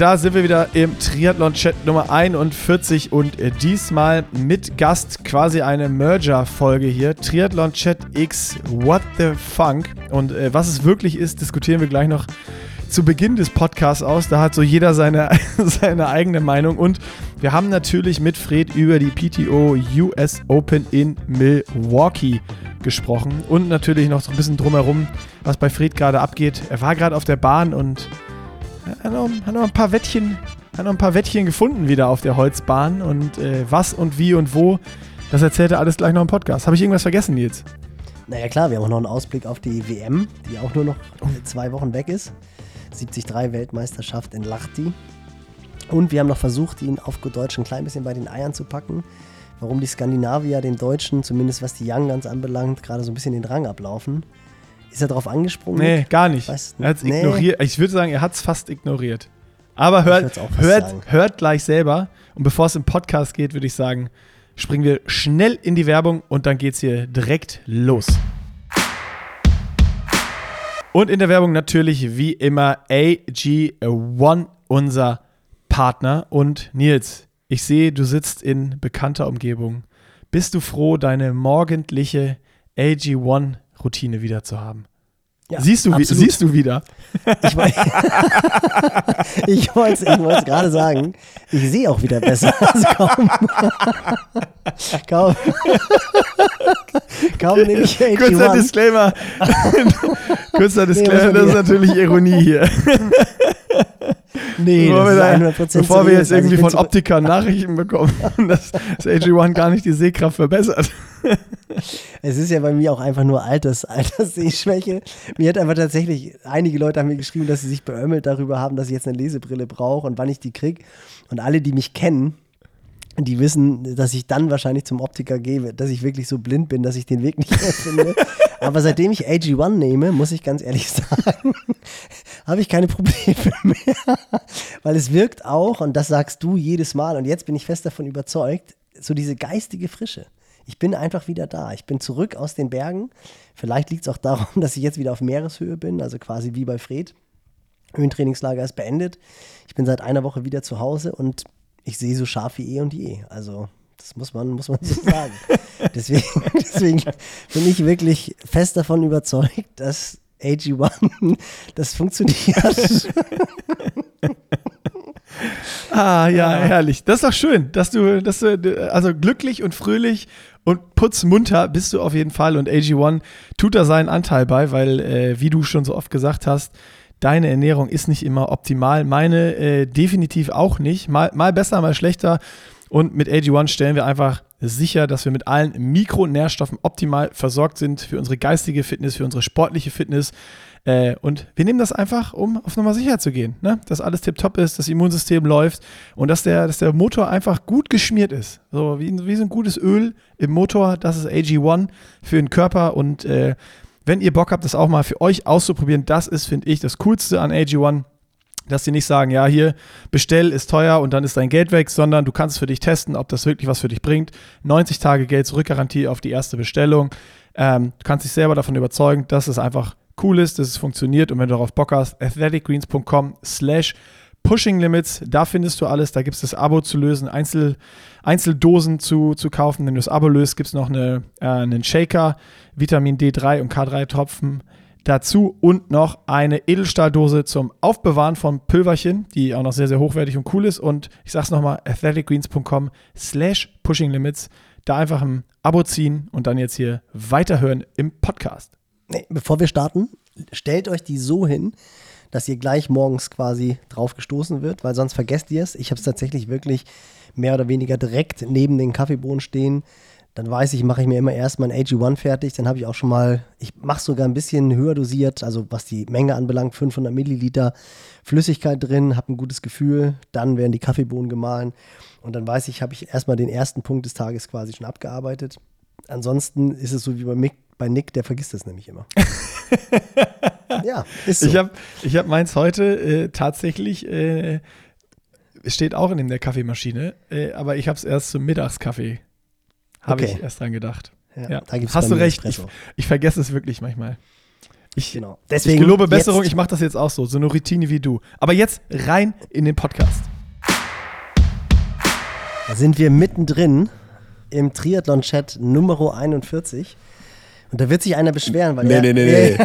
da sind wir wieder im Triathlon-Chat Nummer 41 und äh, diesmal mit Gast quasi eine Merger-Folge hier. Triathlon-Chat X What the Funk. Und äh, was es wirklich ist, diskutieren wir gleich noch zu Beginn des Podcasts aus. Da hat so jeder seine, seine eigene Meinung. Und wir haben natürlich mit Fred über die PTO US Open in Milwaukee gesprochen. Und natürlich noch so ein bisschen drumherum, was bei Fred gerade abgeht. Er war gerade auf der Bahn und hat noch, hat noch ein paar Wettchen, hat noch ein paar Wettchen gefunden wieder auf der Holzbahn. Und äh, was und wie und wo, das erzählt er alles gleich noch im Podcast. Habe ich irgendwas vergessen, Nils? Naja klar, wir haben auch noch einen Ausblick auf die WM, die auch nur noch zwei Wochen weg ist. 73 Weltmeisterschaft in Lahti. Und wir haben noch versucht, ihn auf gut Deutsch ein klein bisschen bei den Eiern zu packen. Warum die Skandinavier den Deutschen, zumindest was die Young Guns anbelangt, gerade so ein bisschen den Rang ablaufen. Ist er darauf angesprungen? Nee, gar nicht. Weißt, er hat es nee. ignoriert. Ich würde sagen, er hat es fast ignoriert. Aber hört, hört, hört gleich selber. Und bevor es im Podcast geht, würde ich sagen, springen wir schnell in die Werbung und dann geht es hier direkt los. Und in der Werbung natürlich wie immer AG1, unser Partner. Und Nils, ich sehe, du sitzt in bekannter Umgebung. Bist du froh, deine morgendliche AG1-Routine wieder zu haben? Ja, siehst, du, siehst du wieder? Ich, ich wollte es gerade sagen, ich sehe auch wieder besser. Also kaum, kaum, kaum nehme ich Kurzer Disclaimer. Kurzer Disclaimer, das ist natürlich Ironie hier. Nee, bevor das wir, da, bevor wir jetzt irgendwie von Optikern Nachrichten bekommen, dass das AG1 gar nicht die Sehkraft verbessert. Es ist ja bei mir auch einfach nur Alters, Alterssehschwäche. Mir hat einfach tatsächlich, einige Leute haben mir geschrieben, dass sie sich beömmelt darüber haben, dass ich jetzt eine Lesebrille brauche und wann ich die kriege. Und alle, die mich kennen, die wissen, dass ich dann wahrscheinlich zum Optiker gehe, dass ich wirklich so blind bin, dass ich den Weg nicht mehr finde. Aber seitdem ich AG1 nehme, muss ich ganz ehrlich sagen, habe ich keine Probleme mehr. Weil es wirkt auch, und das sagst du jedes Mal, und jetzt bin ich fest davon überzeugt, so diese geistige Frische. Ich bin einfach wieder da. Ich bin zurück aus den Bergen. Vielleicht liegt es auch daran, dass ich jetzt wieder auf Meereshöhe bin, also quasi wie bei Fred. Höhentrainingslager ist beendet. Ich bin seit einer Woche wieder zu Hause und ich sehe so scharf wie eh und je. Also, das muss man, muss man so sagen. deswegen, deswegen bin ich wirklich fest davon überzeugt, dass AG1 das funktioniert. ah, ja, herrlich. Das ist doch schön, dass du, dass du, also glücklich und fröhlich und putzmunter bist du auf jeden Fall. Und AG1 tut da seinen Anteil bei, weil, äh, wie du schon so oft gesagt hast, deine Ernährung ist nicht immer optimal. Meine äh, definitiv auch nicht. Mal, mal besser, mal schlechter. Und mit AG1 stellen wir einfach sicher, dass wir mit allen Mikronährstoffen optimal versorgt sind für unsere geistige Fitness, für unsere sportliche Fitness. Äh, und wir nehmen das einfach, um auf Nummer sicher zu gehen. Ne? Dass alles tiptop ist, das Immunsystem läuft und dass der, dass der Motor einfach gut geschmiert ist. So wie, wie so ein gutes Öl im Motor, das ist AG1 für den Körper und äh, wenn ihr Bock habt, das auch mal für euch auszuprobieren, das ist, finde ich, das Coolste an AG1 dass sie nicht sagen, ja, hier, bestell ist teuer und dann ist dein Geld weg, sondern du kannst es für dich testen, ob das wirklich was für dich bringt. 90 Tage Geld zurückgarantie auf die erste Bestellung. Ähm, du kannst dich selber davon überzeugen, dass es einfach cool ist, dass es funktioniert und wenn du darauf Bock hast, athleticgreens.com slash Pushing Limits, da findest du alles. Da gibt es das Abo zu lösen, Einzel, Einzeldosen zu, zu kaufen. Wenn du das Abo löst, gibt es noch eine, äh, einen Shaker, Vitamin D3 und K3-Tropfen dazu und noch eine Edelstahldose zum Aufbewahren von Pülverchen, die auch noch sehr, sehr hochwertig und cool ist. Und ich sag's nochmal, athleticgreens.com slash Pushing Limits. Da einfach ein Abo ziehen und dann jetzt hier weiterhören im Podcast. Bevor wir starten, stellt euch die so hin, dass ihr gleich morgens quasi drauf gestoßen wird, weil sonst vergesst ihr es. Ich habe es tatsächlich wirklich mehr oder weniger direkt neben den Kaffeebohnen stehen. Dann weiß ich, mache ich mir immer erstmal ein AG1 fertig. Dann habe ich auch schon mal, ich mache sogar ein bisschen höher dosiert, also was die Menge anbelangt, 500 Milliliter Flüssigkeit drin, habe ein gutes Gefühl. Dann werden die Kaffeebohnen gemahlen. Und dann weiß ich, habe ich erstmal den ersten Punkt des Tages quasi schon abgearbeitet. Ansonsten ist es so wie bei Mick, bei Nick, der vergisst das nämlich immer. ja, ist so. Ich habe ich hab meins heute äh, tatsächlich, äh, steht auch in der Kaffeemaschine, äh, aber ich habe es erst zum Mittagskaffee, habe okay. ich erst dran gedacht. Ja, ja. Hast du recht, ich, ich, vergesse es wirklich manchmal. Ich, Genau. ich Deswegen gelobe Besserung, ich mache das jetzt auch so, so eine Routine wie du. Aber jetzt rein in den Podcast. Da sind wir mittendrin im Triathlon-Chat Nummer 41. Und da wird sich einer beschweren, weil Nee, er, nee, nee, nee.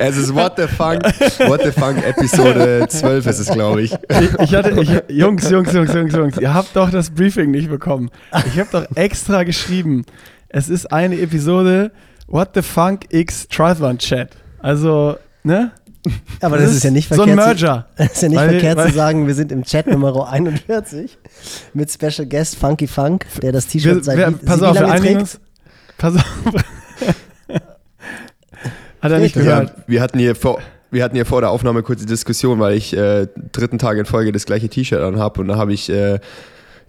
Es ist What the Funk, What the Funk Episode 12 ist es, glaube ich. Ich, ich hatte, ich, Jungs, Jungs, Jungs, Jungs, Jungs, ihr habt doch das Briefing nicht bekommen. Ich habe doch extra geschrieben, es ist eine Episode What the Funk X Triathlon Chat. Also, ne? Aber das, ist ja nicht so verkehrt. ein Merger. Zu, das ist ja nicht Weil- verkehrt weil- zu sagen, wir sind im Chat Nummer 41 mit Special Guest Funky Funk, der das T-Shirt seit wir, wie, pass wie auf, wir lange trägt. uns. Pass auf. Hat er nicht gehört. Ja, wir hatten hier vor. Wir hatten hier vor der Aufnahme kurz die Diskussion, weil ich äh, dritten Tag in Folge das gleiche T-Shirt anhabe und da habe ich äh,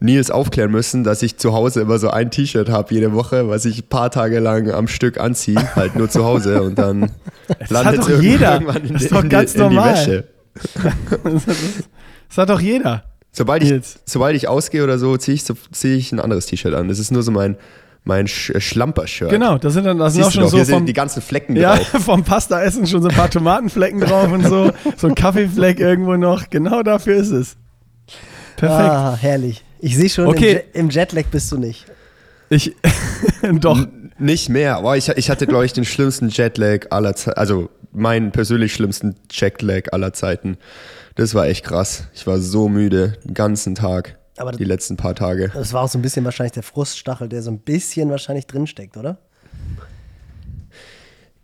Nils aufklären müssen, dass ich zu Hause immer so ein T-Shirt habe jede Woche, was ich ein paar Tage lang am Stück anziehe, halt nur zu Hause und dann hat landet doch es irgendwann jeder. irgendwann in, Das ist die- doch in, ganz in die normal. Wäsche. Das hat doch jeder. Sobald ich, Nils. sobald ich ausgehe oder so, ziehe ich, zieh ich ein anderes T-Shirt an. Das ist nur so mein, mein Sch Schlamper-Shirt. Genau, das sind dann das sind auch Siehst du schon doch, so hier sind vom, die ganzen Flecken ja, drauf. vom Pasta-Essen schon so ein paar Tomatenflecken drauf und so. So ein Kaffeefleck irgendwo noch. Genau dafür ist es. Perfekt. Ah, herrlich. Ich sehe schon, Okay. im, Jet, im Jetlag bist du nicht. Ich, doch. N- Nicht mehr, aber ich, ich hatte, glaube ich, den schlimmsten Jetlag aller Zeiten, also meinen persönlich schlimmsten Jetlag aller Zeiten. Das war echt krass. Ich war so müde, den ganzen Tag, Aber die letzten paar Tage. das war auch so ein bisschen wahrscheinlich der Fruststachel, der so ein bisschen wahrscheinlich drinsteckt, oder?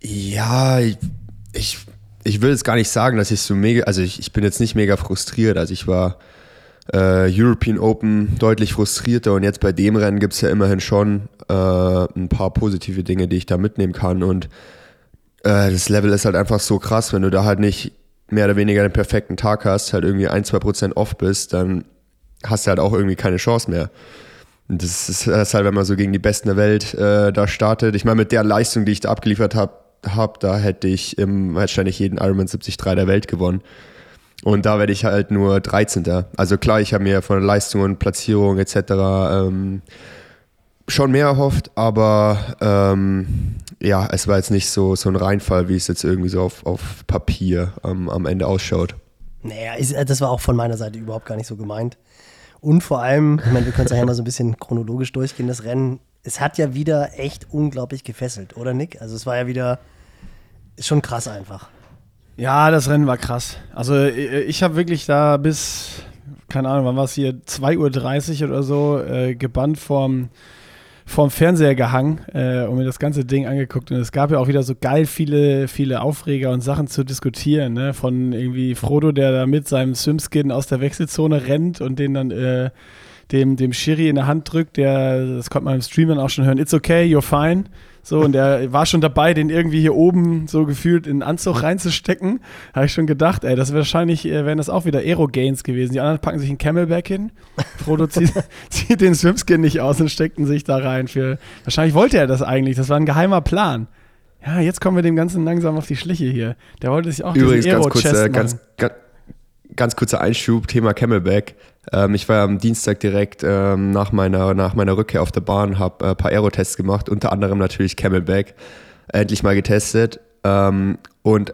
Ja, ich, ich, ich will jetzt gar nicht sagen, dass ich so mega, also ich, ich bin jetzt nicht mega frustriert. Also ich war äh, European Open deutlich frustrierter und jetzt bei dem Rennen gibt es ja immerhin schon äh, ein paar positive Dinge, die ich da mitnehmen kann und äh, das Level ist halt einfach so krass, wenn du da halt nicht mehr oder weniger den perfekten Tag hast, halt irgendwie ein, zwei Prozent off bist, dann hast du halt auch irgendwie keine Chance mehr. Und das ist, das halt, wenn man so gegen die Besten der Welt äh, da startet. Ich meine, mit der Leistung, die ich da abgeliefert habe, hab, da hätte ich im, wahrscheinlich jeden Ironman 73 der Welt gewonnen. Und da werde ich halt nur 13. Also klar, ich habe mir von der Leistung und Platzierung etc. Ähm, schon mehr erhofft, aber ähm, ja, es war jetzt nicht so, so ein Reinfall, wie es jetzt irgendwie so auf, auf Papier ähm, am Ende ausschaut. Naja, ist, äh, das war auch von meiner Seite überhaupt gar nicht so gemeint. Und vor allem, ich meine, wir können es ja mal so ein bisschen chronologisch durchgehen, das Rennen, es hat ja wieder echt unglaublich gefesselt, oder Nick? Also es war ja wieder, schon krass einfach. Ja, das Rennen war krass. Also äh, ich habe wirklich da bis, keine Ahnung, wann war es hier, 2.30 Uhr oder so, äh, gebannt vorm, vorm Fernseher gehangen äh, und mir das ganze Ding angeguckt. Und es gab ja auch wieder so geil viele, viele Aufreger und Sachen zu diskutieren. Ne? Von irgendwie Frodo, der da mit seinem Swimskin aus der Wechselzone rennt und den dann äh, dem, dem Schiri in der Hand drückt, der, das konnte man im Stream dann auch schon hören, it's okay, you're fine. So, und der war schon dabei, den irgendwie hier oben so gefühlt in den Anzug reinzustecken. Habe ich schon gedacht, ey, das wahrscheinlich, äh, wären das auch wieder Aero-Gains gewesen. Die anderen packen sich einen Camelback hin. Frodo zieht, zieht den Swimskin nicht aus und steckt ihn sich da rein. Für, wahrscheinlich wollte er das eigentlich. Das war ein geheimer Plan. Ja, jetzt kommen wir dem Ganzen langsam auf die Schliche hier. Der wollte sich auch Übrigens, ganz, kurz, äh, ganz, ganz, ganz kurzer Einschub, Thema Camelback. Ähm, ich war am Dienstag direkt ähm, nach, meiner, nach meiner Rückkehr auf der Bahn, habe ein äh, paar Aerotests gemacht, unter anderem natürlich Camelback. Endlich mal getestet. Ähm, und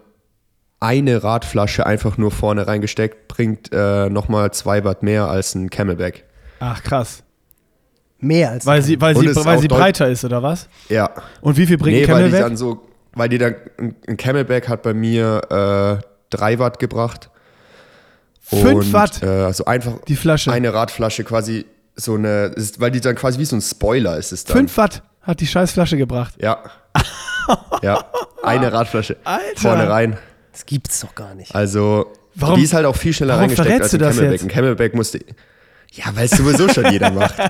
eine Radflasche einfach nur vorne reingesteckt, bringt äh, nochmal zwei Watt mehr als ein Camelback. Ach, krass. Mehr als Weil sie, weil sie, weil sie breiter ist, oder was? Ja. Und wie viel bringt Nee, ein weil die Camelback? dann so, weil die dann, ein ein Camelback hat bei mir äh, drei Watt gebracht. Fünf Und, Watt? Äh, also einfach Die Flasche. eine Radflasche quasi so eine, ist, weil die dann quasi wie so ein Spoiler ist es dann. 5 Watt hat die scheiß Flasche gebracht. Ja. ja, eine Radflasche. Alter. Vorne rein. Das gibt's doch gar nicht. Also, Warum- die ist halt auch viel schneller warum reingesteckt als du ein das Camelback. jetzt? Ein Camelback musste. Ja, weil es sowieso schon jeder macht.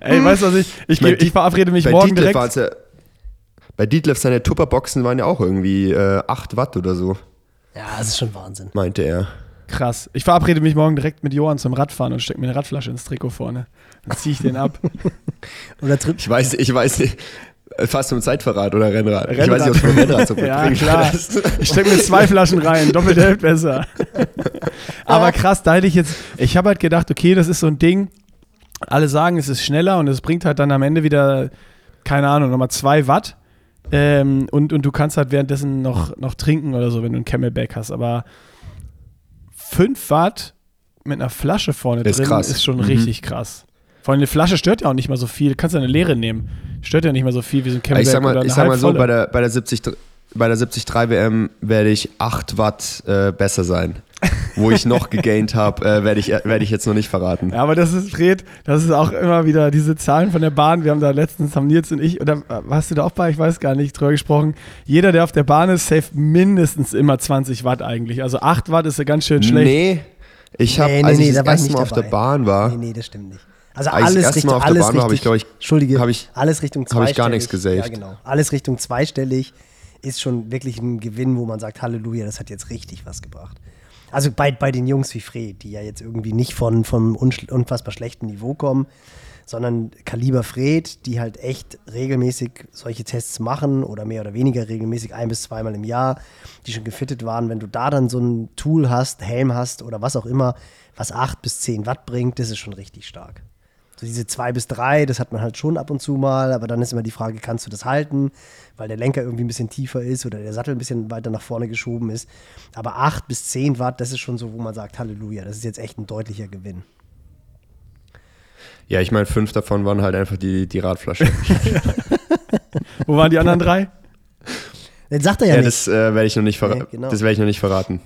Ey, weißt du was ich? Ich, geh- ich verabrede mich bei morgen Detlef direkt. ja, bei Detlef seine Tupperboxen waren ja auch irgendwie äh, 8 Watt oder so, Ja, das ist schon Wahnsinn. meinte er. Krass. Ich verabrede mich morgen direkt mit Johann zum Radfahren und stecke mir eine Radflasche ins Trikot vorne. Dann ziehe ich den ab. Oder drück, Ich weiß, ich weiß nicht. Fast um Zeitverrat oder Rennrad. Ich Rennrad. weiß nicht, ob es mit Rennrad so ja, bringt. klar. Ich stecke mir zwei Flaschen rein, doppelt hält besser. Aber krass, da hätte ich jetzt, ich habe halt gedacht, okay, das ist so ein Ding, alle sagen, es ist schneller und es bringt halt dann am Ende wieder, keine Ahnung, nochmal zwei Watt. Ähm, und, und du kannst halt währenddessen noch, noch trinken oder so, wenn du ein Camelback hast. Aber 5 Watt mit einer Flasche vorne Ist drin krass. ist schon Mhm. richtig krass. Vor allem eine Flasche stört ja auch nicht mal so viel. Du kannst ja eine leere nehmen. Stört ja nicht mal so viel wie so ein Camelback ich sag oder mal, eine ich sag mal so, bei der, bei der 70 bei der 73 WM werde ich 8 Watt äh, besser sein. Wo ich noch gegaint habe, äh, werde ich, werd ich jetzt noch nicht verraten. Ja, aber das ist, Fred, das ist auch immer wieder diese Zahlen von der Bahn. Wir haben da letztens, haben Nils und ich, oder äh, warst du da auch bei? Ich weiß gar nicht, drüber gesprochen. Jeder, der auf der Bahn ist, safe mindestens immer 20 Watt eigentlich. Also 8 Watt ist ja ganz schön schlecht. Nee, ich habe, Nee, nee, als nee, ich da das erste nicht Mal auf der Bahn war, Nee, nee, das stimmt nicht. Also Als ich das alles erste Richtung, Mal auf der alles Bahn war, hab richtig, ich, glaub ich- Entschuldige, hab ich- alles Richtung hab ich gar zweistellig. nichts gesaved. Ja, genau. Alles Richtung zweistellig ist schon wirklich ein Gewinn, wo man sagt, Halleluja, das hat jetzt richtig was gebracht. Also bei, bei den Jungs wie Fred, die ja jetzt irgendwie nicht von, unsch- unfassbar schlechten Niveau kommen, sondern Kaliber Fred, die halt echt regelmäßig solche Tests machen oder mehr oder weniger regelmäßig ein bis zweimal im Jahr, die schon gefittet waren. Wenn du da dann so ein Tool hast, Helm hast oder was auch immer, was 8 bis 10 Watt bringt, das ist schon richtig stark. So diese 2 bis 3, das hat man halt schon ab und zu mal, aber dann ist immer die Frage, kannst du das halten, weil der Lenker irgendwie ein bisschen tiefer ist oder der Sattel ein bisschen weiter nach vorne geschoben ist. Aber 8 bis 10 Watt, das ist schon so, wo man sagt, Halleluja, das ist jetzt echt ein deutlicher Gewinn. ja, ich meine, fünf davon waren halt einfach die, die Radflasche. Wo waren die anderen drei? Den sagt er ja, ja, nicht. das äh, werde ich noch nicht verraten. Nee, genau. Das werde ich noch nicht verraten.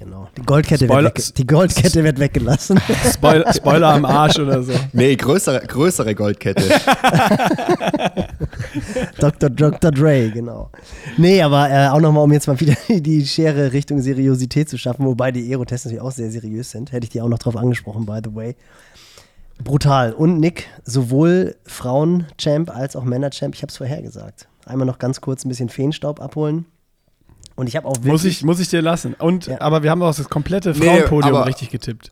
Genau. Die Goldkette, Spoiler- wird, wegge die Goldkette wird weggelassen. Spoiler, Spoiler am Arsch oder so. Nee, größere, größere Goldkette. Dr. Dr. Dre, genau. Nee, aber äh, auch nochmal, um jetzt mal wieder die Schere Richtung Seriosität zu schaffen, wobei die Aerotests natürlich auch sehr seriös sind. Hätte ich die auch noch drauf angesprochen, by the way. Brutal. Und Nick, sowohl Frauen-Champ als auch Männer-Champ, ich habe es vorhergesagt. Einmal noch ganz kurz ein bisschen Feenstaub abholen. Und ich habe auch wirklich. Muss ich, muss ich dir lassen. Und, Ja. aber wir haben auch das komplette Nee, Frauenpodium aber- richtig getippt.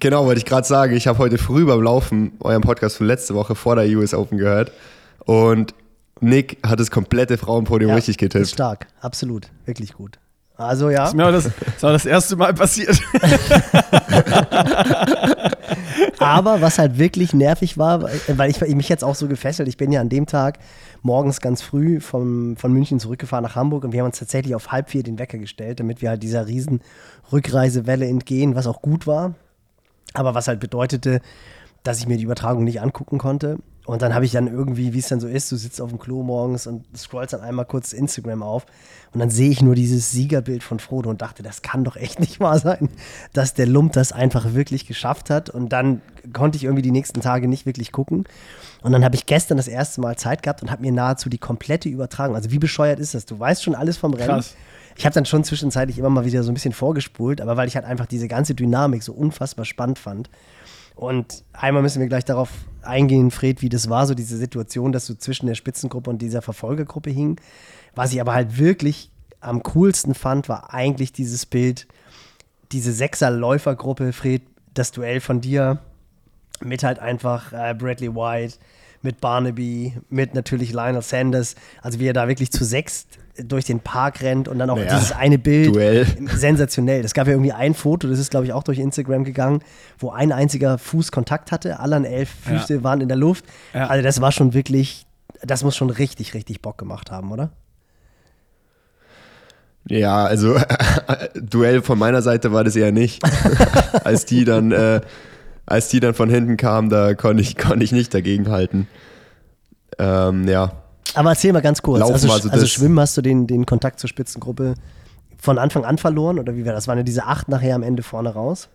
genau, wollte ich gerade sagen. Ich habe heute früh beim Laufen euren Podcast von letzte Woche vor der US Open gehört. Und Nick hat das komplette Frauenpodium ja, richtig Ist getippt. stark, absolut. Wirklich gut. Also ja. Ist mir aber das, das war das erste Mal passiert. Aber was halt wirklich nervig war, weil ich mich jetzt auch so gefesselt, ich bin ja an dem Tag morgens ganz früh vom, von München zurückgefahren nach Hamburg und wir haben uns tatsächlich auf halb vier den Wecker gestellt, damit wir halt dieser riesen Rückreisewelle entgehen, was auch gut war. Aber was halt bedeutete, dass ich mir die Übertragung nicht angucken konnte. Und dann habe ich dann irgendwie, wie es dann so ist, du sitzt auf dem Klo morgens und scrollst dann einmal kurz Instagram auf und dann sehe ich nur dieses Siegerbild von Frodo und dachte, das kann doch echt nicht wahr sein, dass der Lump das einfach wirklich geschafft hat. Und dann konnte ich irgendwie die nächsten Tage nicht wirklich gucken. Und dann habe ich gestern das erste Mal Zeit gehabt und habe mir nahezu die komplette Übertragung, also wie bescheuert ist das? Du weißt schon alles vom Rennen. Krass. Ich habe dann schon zwischenzeitlich immer mal wieder so ein bisschen vorgespult, aber weil ich halt einfach diese ganze Dynamik so unfassbar spannend fand. Und einmal müssen wir gleich darauf eingehen, Fred, wie das war, so diese Situation, dass du zwischen der Spitzengruppe und dieser Verfolgergruppe hing. Was ich aber halt wirklich am coolsten fand, war eigentlich dieses Bild, diese Sechser-Läufergruppe, Fred, das Duell von dir mit halt einfach äh, Bradley White, mit Barnaby, mit natürlich Lionel Sanders. Also wie er da wirklich zu sechst durch den Park rennt und dann auch Naja, dieses eine Bild. Duell. Sensationell. Es gab ja irgendwie ein Foto, das ist glaube ich auch durch Instagram gegangen, wo ein einziger Fuß Kontakt hatte. Alle elf Füße waren in der Luft. Ja. Also das war schon wirklich, das muss schon richtig, richtig Bock gemacht haben, oder? Ja, also Duell von meiner Seite war das eher nicht. als die dann, äh, als die dann von hinten kamen, da konnte ich, konnte ich nicht dagegenhalten. Ähm, ja. Aber erzähl mal ganz kurz. Laufen also, also das- Schwimmen hast du den, den Kontakt zur Spitzengruppe von Anfang an verloren oder wie war das? Waren ja diese acht nachher am Ende vorne raus?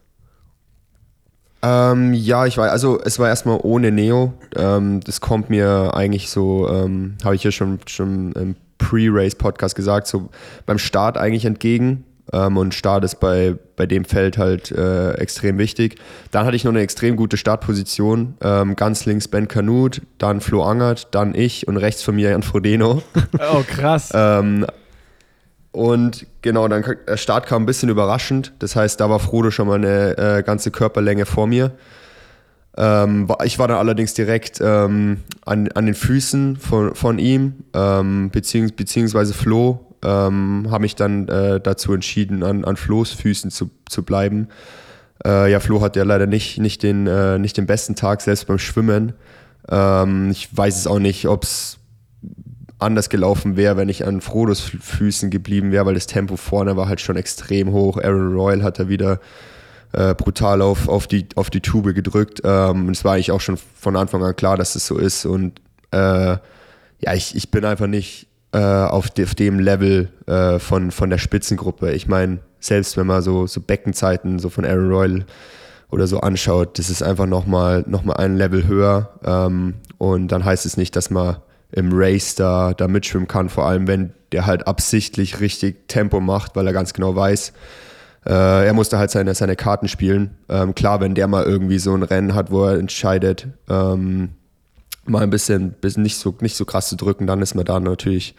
Ähm, ja, ich war, also es war erstmal ohne Neo. Ähm, das kommt mir eigentlich so, ähm, habe ich ja schon, schon im Pre-Race-Podcast gesagt, so beim Start eigentlich entgegen. Ähm, und Start ist bei, bei dem Feld halt äh, extrem wichtig. Dann hatte ich noch eine extrem gute Startposition. Ähm, ganz links Ben Kanut, dann Flo Angert, dann ich und rechts von mir Jan Frodeno. Oh, krass. Ähm, und genau, dann der Start kam ein bisschen überraschend. Das heißt, da war Frodo schon mal eine äh, ganze Körperlänge vor mir. Ähm, ich war dann allerdings direkt ähm, an, an den Füßen von, von ihm, ähm, beziehungs, beziehungsweise Flo, ähm, habe mich dann äh, dazu entschieden, an, an Flo's Füßen zu, zu bleiben. Äh, ja, Flo hat ja leider nicht, nicht, den, äh, nicht den besten Tag, selbst beim Schwimmen. Ähm, ich weiß es auch nicht, ob es anders gelaufen wäre, wenn ich an Frodos Füßen geblieben wäre, weil das Tempo vorne war halt schon extrem hoch. Aaron Royal hat da wieder äh, brutal auf, auf, die, auf die Tube gedrückt. Ähm, und es war eigentlich auch schon von Anfang an klar, dass es so ist. Und äh, ja, ich, ich bin einfach nicht äh, auf, de, auf, dem Level äh, von, von der Spitzengruppe. Ich meine, selbst wenn man so, so Beckenzeiten so von Aaron Royal oder so anschaut, das ist einfach nochmal noch mal ein Level höher. Ähm, und dann heißt es nicht, dass man im Race da, da mitschwimmen kann, vor allem wenn der halt absichtlich richtig Tempo macht, weil er ganz genau weiß, äh, er musste halt seine, seine Karten spielen. Ähm, klar, wenn der mal irgendwie so ein Rennen hat, wo er entscheidet, ähm, mal ein bisschen, bisschen nicht, so, nicht so krass zu drücken, dann ist man da natürlich,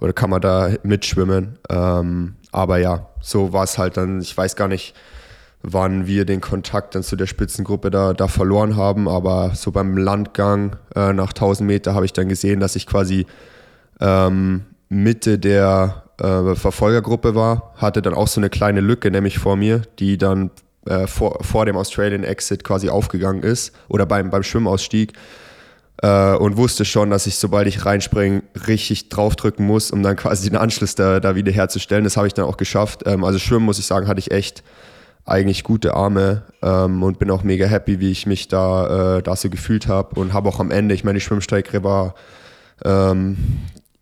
oder kann man da mitschwimmen. Ähm, aber ja, so war es halt dann, ich weiß gar nicht, wann wir den Kontakt dann zu der Spitzengruppe da, da verloren haben. Aber so beim Landgang äh, nach 1000 Meter habe ich dann gesehen, dass ich quasi ähm, Mitte der äh, Verfolgergruppe war, hatte dann auch so eine kleine Lücke, nämlich vor mir, die dann äh, vor, vor dem Australian Exit quasi aufgegangen ist oder beim, beim Schwimmausstieg. Äh, und wusste schon, dass ich, sobald ich reinspringe, richtig draufdrücken muss, um dann quasi den Anschluss da, da wieder herzustellen. Das habe ich dann auch geschafft. Ähm, also Schwimmen, muss ich sagen, hatte ich echt eigentlich gute Arme ähm, und bin auch mega happy, wie ich mich da, äh, da so gefühlt habe und habe auch am Ende, ich meine, die Schwimmstrecke war ähm,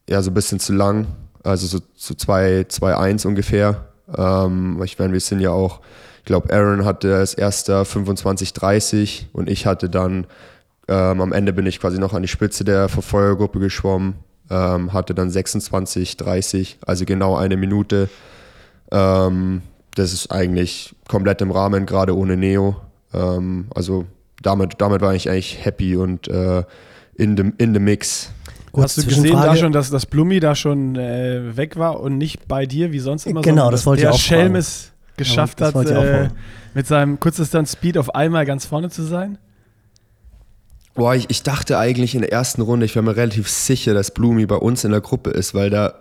ja so ein bisschen zu lang, also so, so 2-1 ungefähr. Ähm, ich meine, wir sind ja auch, ich glaube, Aaron hatte als erster 25-30 und ich hatte dann, ähm, am Ende bin ich quasi noch an die Spitze der Verfolgergruppe geschwommen, ähm, hatte dann 26-30, also genau eine Minute. Ähm, das ist eigentlich komplett im Rahmen, gerade ohne Neo. Ähm, also damit, damit war ich eigentlich happy und äh, in dem in the mix. Gut, Hast du gesehen da schon, dass das Blumi da schon äh, weg war und nicht bei dir, wie sonst immer? Genau, das wollte ich auch Schelm es geschafft ja, hat, äh, mit seinem Kurzdistanz Speed auf einmal ganz vorne zu sein? Boah, ich, ich dachte eigentlich in der ersten Runde, ich war mir relativ sicher, dass Blumi bei uns in der Gruppe ist, weil da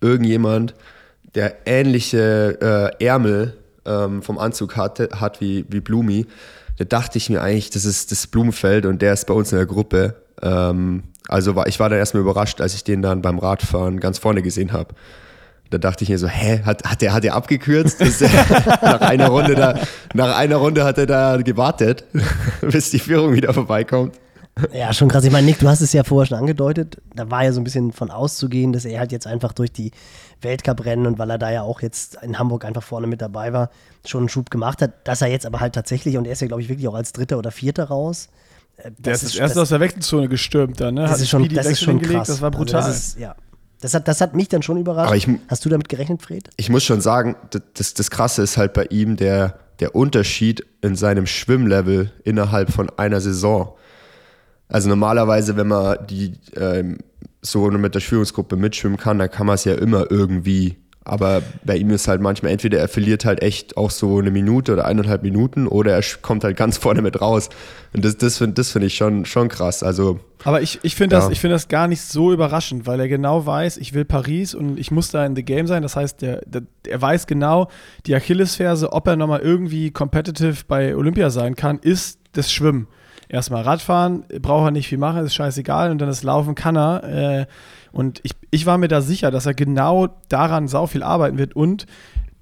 irgendjemand der ähnliche äh, Ärmel ähm, vom Anzug hatte, hat wie, wie Blumi, da dachte ich mir eigentlich, das ist das Blumenfeld und der ist bei uns in der Gruppe. Ähm, also war, ich war dann erstmal überrascht, als ich den dann beim Radfahren ganz vorne gesehen habe. Da dachte ich mir so, hä, hat, hat der hat der abgekürzt? nach einer Runde da, nach einer Runde hat er da gewartet, bis die Führung wieder vorbeikommt. Ja, schon krass. Ich meine, Nick, du hast es ja vorher schon angedeutet. Da war ja so ein bisschen von auszugehen, dass er halt jetzt einfach durch die Weltcuprennen und weil er da ja auch jetzt in Hamburg einfach vorne mit dabei war, schon einen Schub gemacht hat. Dass er jetzt aber halt tatsächlich, und er ist ja, glaube ich, wirklich auch als Dritter oder Vierter raus. Äh, der ist, ist erst aus der Wechselzone gestürmt dann, ne? Das hat ist schon, das ist schon krass. Das war brutal. Also das ist, ja. Das hat, das hat mich dann schon überrascht. Ich, Hast du damit gerechnet, Fred? Ich muss schon sagen, das, das Krasse ist halt bei ihm der, der Unterschied in seinem Schwimmlevel innerhalb von einer Saison. Also normalerweise, wenn man die ähm, so mit der Führungsgruppe mitschwimmen kann, dann kann man es ja immer irgendwie. Aber bei ihm ist halt manchmal entweder er verliert halt echt auch so eine Minute oder eineinhalb Minuten oder er kommt halt ganz vorne mit raus. Und das, das finde das find ich schon, schon krass. Also, Aber ich, ich finde ja. das, find das gar nicht so überraschend, weil er genau weiß, ich will Paris und ich muss da in the game sein. Das heißt, der, der, er weiß genau, die Achillesferse, ob er nochmal irgendwie competitive bei Olympia sein kann, ist das Schwimmen erstmal Radfahren, braucht er nicht viel machen, ist scheißegal. Und dann das Laufen kann er. Äh, und ich, ich war mir da sicher, dass er genau daran sau viel arbeiten wird. Und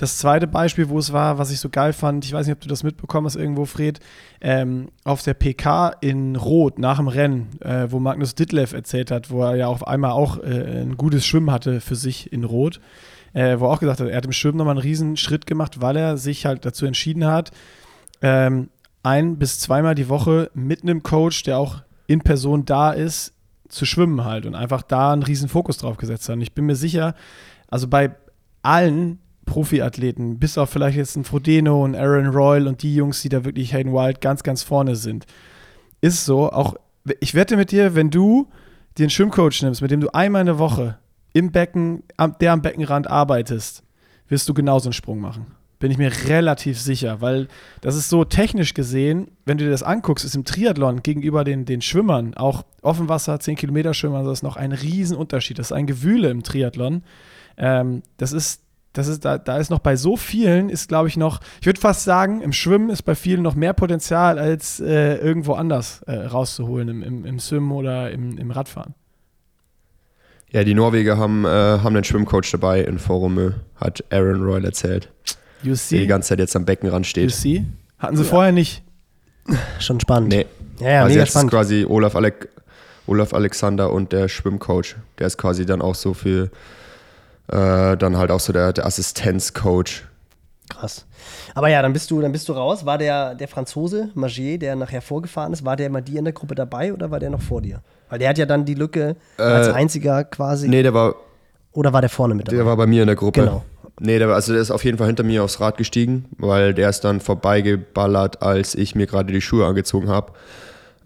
das zweite Beispiel, wo es war, was ich so geil fand, ich weiß nicht, ob du das mitbekommen hast irgendwo, Fred, ähm, auf der PK in Rot nach dem Rennen, äh, wo Magnus Ditlev erzählt hat, wo er ja auf einmal auch äh, ein gutes Schwimmen hatte für sich in Rot, äh, wo er auch gesagt hat, er hat im Schwimmen nochmal einen riesen Schritt gemacht, weil er sich halt dazu entschieden hat, ähm, ein bis zweimal die Woche mit einem Coach, der auch in Person da ist, zu schwimmen halt und einfach da einen riesen Fokus drauf gesetzt hat. Und ich bin mir sicher, also bei allen Profiathleten, bis auf vielleicht jetzt ein Frodeno und Aaron Royal und die Jungs, die da wirklich Hayden Wild ganz, ganz vorne sind, ist so, auch ich wette mit dir, wenn du den Schwimmcoach nimmst, mit dem du einmal in der Woche im Becken, der am Beckenrand arbeitest, wirst du genauso einen Sprung machen. Bin ich mir relativ sicher, weil das ist so technisch gesehen, wenn du dir das anguckst, ist im Triathlon gegenüber den, den Schwimmern, auch Offenwasser, 10 Kilometer Schwimmer, das ist noch ein Riesenunterschied. Das ist ein Gewühle im Triathlon. Ähm, das ist das ist, da, da ist noch bei so vielen, ist glaube ich noch, ich würde fast sagen, im Schwimmen ist bei vielen noch mehr Potenzial als äh, irgendwo anders äh, rauszuholen, im, im, im Swim oder im, im Radfahren. Ja, die Norweger haben, äh, haben einen Schwimmcoach dabei in Forum, hat Aaron Royal erzählt. You Der die ganze Zeit jetzt am Beckenrand You steht. see? Hatten sie vorher nicht. Schon spannend. Nee, Ja, ja, also mega jetzt ist spannend. quasi Olaf, Alec, Olaf Alexander und der Schwimmcoach. Der ist quasi dann auch so für, äh, dann halt auch so der, der Assistenzcoach. Krass. Aber ja, dann bist du, dann bist du raus. War der, der Franzose, Magier, der nachher vorgefahren ist, war der mal dir in der Gruppe dabei oder war der noch vor dir? Weil der hat ja dann die Lücke als einziger quasi. Nee, der war, Oder war der vorne mit dabei? der war bei mir in der Gruppe. Genau. Nee, der, war- also der ist auf jeden Fall hinter mir aufs Rad gestiegen, weil der ist dann vorbeigeballert, als ich mir gerade die Schuhe angezogen habe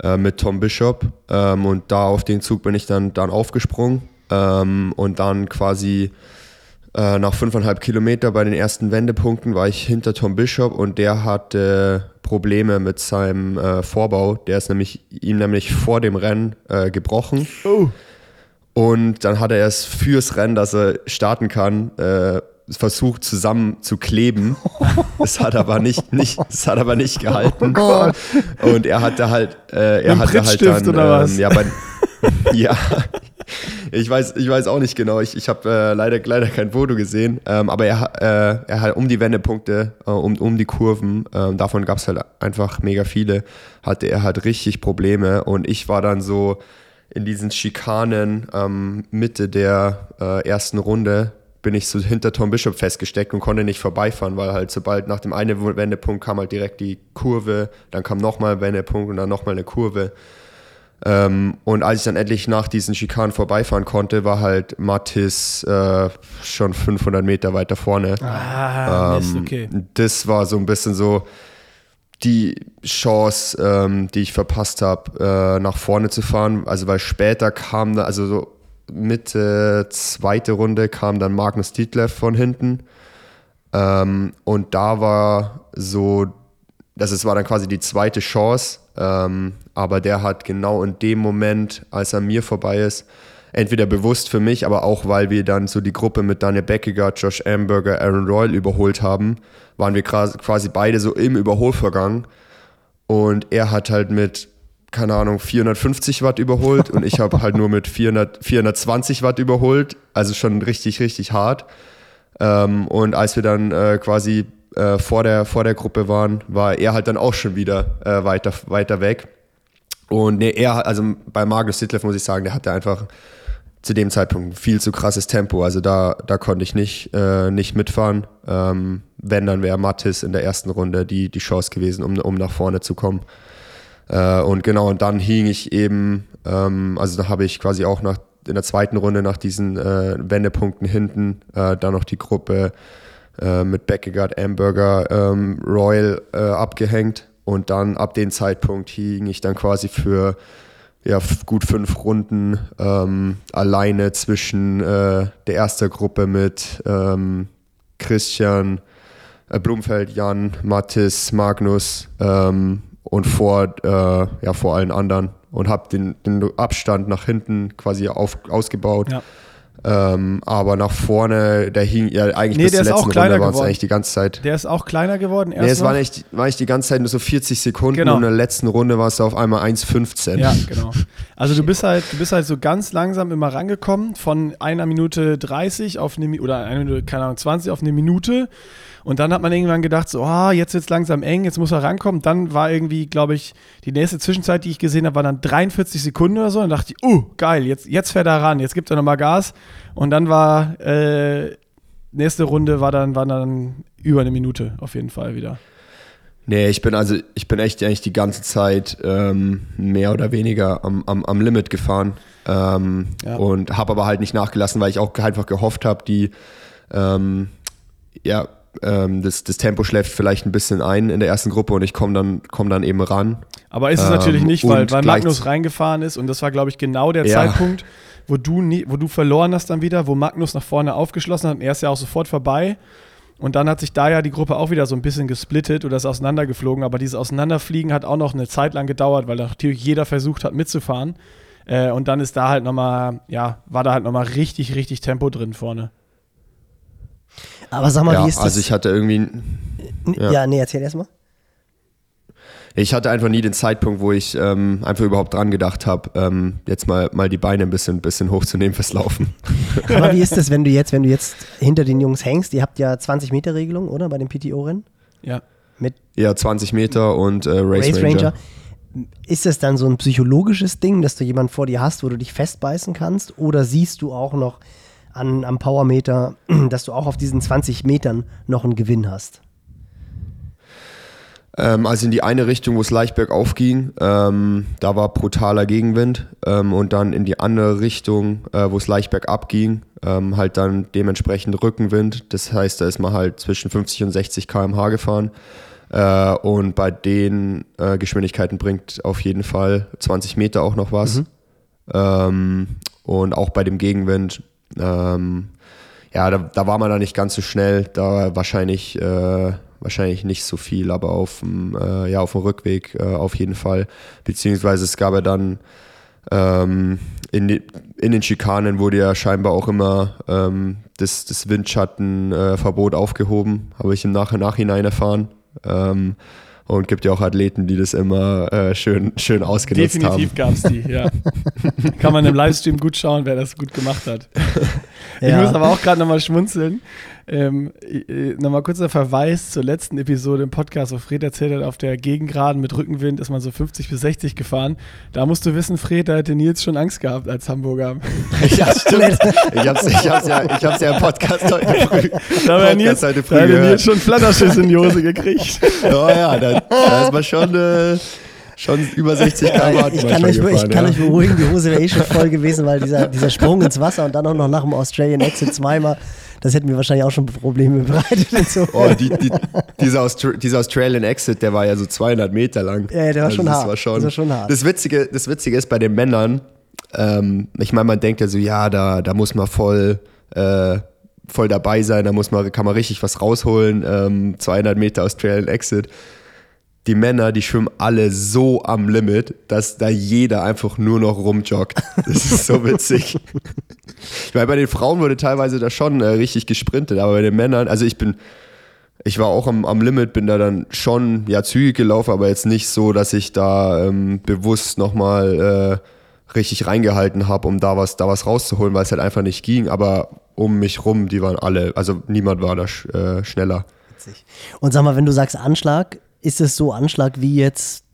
äh, mit Tom Bishop. Ähm, und da auf den Zug bin ich dann, dann aufgesprungen ähm, und dann quasi äh, nach fünfeinhalb Kilometer bei den ersten Wendepunkten war ich hinter Tom Bishop und der hatte Probleme mit seinem äh, Vorbau. Der ist nämlich ihm nämlich vor dem Rennen äh, gebrochen. Oh. Und dann hat er es fürs Rennen, dass er starten kann, äh, versucht zusammen zu kleben. Es hat aber nicht, nicht, es hat aber nicht gehalten. Und er hatte halt, äh, er hatte halt dann, oder was? Ähm, ja, bei, ja. Ich weiß, ich weiß auch nicht genau. Ich, ich habe äh, leider, leider kein Foto gesehen. Ähm, aber er, äh, er hat um die Wendepunkte, äh, um, um die Kurven, ähm, davon gab es halt einfach mega viele, hatte er halt richtig Probleme. Und ich war dann so in diesen Schikanen ähm, Mitte der äh, ersten Runde bin ich so hinter Tom Bishop festgesteckt und konnte nicht vorbeifahren, weil halt sobald nach dem einen Wendepunkt kam halt direkt die Kurve, dann kam nochmal ein Wendepunkt und dann nochmal eine Kurve. Ähm, und als ich dann endlich nach diesen Schikanen vorbeifahren konnte, war halt Mattis äh, schon 500 Meter weiter vorne. Ah, Ähm, okay. Das war so ein bisschen so die Chance, ähm, die ich verpasst habe, äh, nach vorne zu fahren. Also weil später kam da, also so Mitte zweite Runde kam dann Magnus Dietleff von hinten. Ähm, und da war so, das ist, war dann quasi die zweite Chance. Ähm, aber der hat genau in dem Moment, als er mir vorbei ist, entweder bewusst für mich, aber auch weil wir dann so die Gruppe mit Daniel Beckiger, Josh Amberger, Aaron Royal überholt haben, waren wir quasi beide so im Überholvorgang. Und er hat halt mit, keine Ahnung, 450 Watt überholt und ich habe halt nur mit 400, 420 Watt überholt. Also schon richtig, richtig hart. Ähm, und als wir dann äh, quasi äh, vor, der, vor der Gruppe waren, war er halt dann auch schon wieder äh, weiter, weiter weg. Und nee, er, also bei Magnus Ditlev muss ich sagen, der hatte einfach zu dem Zeitpunkt viel zu krasses Tempo. Also da, da konnte ich nicht, äh, nicht mitfahren. Ähm, wenn, dann wäre Mattis in der ersten Runde die, die Chance gewesen, um, um nach vorne zu kommen. Äh, und genau, und dann hing ich eben, ähm, also da habe ich quasi auch nach, in der zweiten Runde nach diesen äh, Wendepunkten hinten äh, dann noch die Gruppe äh, mit Beckegaard, Amberger, ähm, Royal äh, abgehängt. Und dann ab dem Zeitpunkt hing ich dann quasi für ja, gut fünf Runden ähm, alleine zwischen äh, der ersten Gruppe mit ähm, Christian, äh, Blumfeld, Jan, Mathis, Magnus ähm, und vor, äh, ja, vor allen anderen und habe den, den Abstand nach hinten quasi auf, ausgebaut. Ja. Ähm, aber nach vorne, der hing ja eigentlich Nee, bis der zur letzten Runde waren es eigentlich die ganze Zeit. Der ist auch kleiner geworden. Nee, Erst es noch. war nicht, war nicht die ganze Zeit nur so 40 Sekunden Genau. und in der letzten Runde war es auf einmal 1,15. Ja, genau. Also du bist halt, du bist halt so ganz langsam immer rangekommen, von einer Minute 30 auf eine oder eine Minute, keine Ahnung, 20 auf eine Minute. Und dann hat man irgendwann gedacht, so, ah, jetzt wird's langsam eng, jetzt muss er rankommen. Dann war irgendwie, glaube ich, die nächste Zwischenzeit, die ich gesehen habe, war dann 43 Sekunden oder so. Und dachte ich, uh, geil, jetzt, jetzt fährt er ran, jetzt gibt er nochmal Gas. Und dann war, äh, nächste Runde war dann, war dann über eine Minute auf jeden Fall wieder. Nee, ich bin also, ich bin echt eigentlich die ganze Zeit ähm, mehr oder weniger am, am, am Limit gefahren. Ähm, Ja. Und habe aber halt nicht nachgelassen, weil ich auch einfach gehofft habe, die, ähm, ja, ähm, das, das Tempo schläft vielleicht ein bisschen ein in der ersten Gruppe und ich komme dann, komm dann eben ran. Aber ist es Ähm, natürlich nicht, weil, weil Magnus reingefahren ist und das war, glaube ich, genau der Ja. Zeitpunkt, wo du, nie, wo du verloren hast dann wieder, wo Magnus nach vorne aufgeschlossen hat und er ist ja auch sofort vorbei. Und dann hat sich da ja die Gruppe auch wieder so ein bisschen gesplittet oder ist auseinandergeflogen. Aber dieses Auseinanderfliegen hat auch noch eine Zeit lang gedauert, weil natürlich jeder versucht hat mitzufahren. Äh, und dann ist da halt nochmal, ja, war da halt nochmal richtig, richtig Tempo drin vorne. Aber sag mal, ja, wie ist das? also ich hatte irgendwie, ja. ja. nee, erzähl erst mal. ich hatte einfach nie den Zeitpunkt, wo ich ähm, einfach überhaupt dran gedacht habe, ähm, jetzt mal, mal die Beine ein bisschen, bisschen hochzunehmen fürs Laufen. Aber wie ist das, wenn du jetzt, wenn du jetzt hinter den Jungs hängst? Ihr habt ja 20 Meter Regelung, oder? Bei dem PTO-Rennen? Ja. Mit Ja, 20 Meter und äh, Race, Race Ranger. Ranger. Ist das dann so ein psychologisches Ding, dass du jemanden vor dir hast, wo du dich festbeißen kannst? Oder siehst du auch noch an, am Powermeter, dass du auch auf diesen 20 Metern noch einen Gewinn hast? Ähm, also in die eine Richtung, wo es leicht bergauf ging, ähm, da war brutaler Gegenwind ähm, und dann in die andere Richtung, äh, wo es leicht bergab ging, ähm, halt dann dementsprechend Rückenwind. Das heißt, da ist man halt zwischen 50 und 60 km/h gefahren. Äh, und bei den äh, Geschwindigkeiten bringt auf jeden Fall 20 Meter auch noch was. Ähm, und auch bei dem Gegenwind, ähm, ja, da, da war man da nicht ganz so schnell, da wahrscheinlich, äh, wahrscheinlich nicht so viel, aber auf dem, äh, ja, auf dem Rückweg äh, auf jeden Fall. Beziehungsweise es gab ja dann ähm, in, in den Schikanen wurde ja scheinbar auch immer ähm, das, das Windschattenverbot aufgehoben, habe ich im Nach Nachhinein erfahren. Ähm, und gibt ja auch Athleten, die das immer äh, schön, schön ausgenutzt Definitiv haben. gab es die, ja. Kann man im Livestream gut schauen, wer das gut gemacht hat. Ich Ja. muss aber auch gerade nochmal schmunzeln. Ähm, äh, nochmal kurzer Verweis zur letzten Episode im Podcast, wo Fred erzählt hat, auf der Gegengraden mit Rückenwind ist man so 50 bis 60 gefahren. Da musst du wissen, Fred, da hätte Nils schon Angst gehabt als Hamburger. Ja, stimmt. Ich hab's, ich hab's, ja, ich hab's ja im Podcast heute früh, Da wäre Nils, heute da früh hätte Nils gehört. schon Flatterschiss in die Hose gekriegt. Oh ja, da, da ist man schon, äh, schon über 60 km Ja, ich kann, euch, ich kann euch beruhigen, die Hose wäre eh schon voll gewesen, weil dieser, dieser Sprung ins Wasser und dann auch noch nach dem Australian Exit zweimal, das hätten wir wahrscheinlich auch schon Probleme bereitet. Insofern. Oh, die, die, dieser, Austra dieser Australian Exit, der war ja so 200 Meter lang. Ja, der war schon das hart. War schon, Das war schon hart. Das Witzige, das Witzige ist bei den Männern, ähm, ich meine, man denkt ja so, ja, da, da muss man voll, äh, voll dabei sein, da muss man, kann man richtig was rausholen. Ähm, 200 Meter Australian Exit. Die Männer, die schwimmen alle so am Limit, dass da jeder einfach nur noch rumjoggt. Das ist so witzig. Ich meine, bei den Frauen wurde teilweise da schon äh, richtig gesprintet, aber bei den Männern, also ich bin, ich war auch am, am Limit, bin da dann schon ja zügig gelaufen, aber jetzt nicht so, dass ich da ähm, bewusst nochmal äh, richtig reingehalten habe, um da was, da was rauszuholen, weil es halt einfach nicht ging. Aber um mich rum, die waren alle, also niemand war da sch, äh, schneller. Und sag mal, wenn du sagst Anschlag, ist es so Anschlag wie jetzt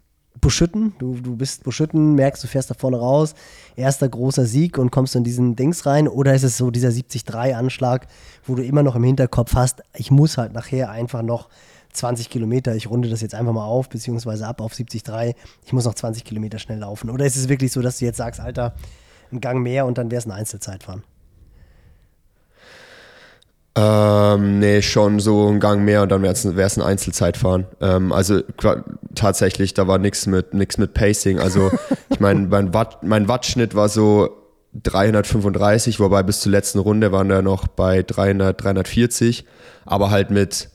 Buschütten? Du, du bist Buschütten, merkst, du fährst da vorne raus, erster großer Sieg und kommst in diesen Dings rein? Oder ist es so dieser 70-3-Anschlag, wo du immer noch im Hinterkopf hast, ich muss halt nachher einfach noch 20 Kilometer, ich runde das jetzt einfach mal auf, beziehungsweise ab auf 70-3, ich muss noch 20 Kilometer schnell laufen? Oder ist es wirklich so, dass du jetzt sagst, Alter, ein Gang mehr und dann wäre es ein Einzelzeitfahren? Ähm, nee, schon so ein Gang mehr und dann wäre es ein Einzelzeitfahren. Ähm, also tatsächlich, da war nichts mit, nix mit Pacing. Also ich meine, mein, Watt, mein Wattschnitt war so 335, wobei bis zur letzten Runde waren wir noch bei 300, 340, aber halt mit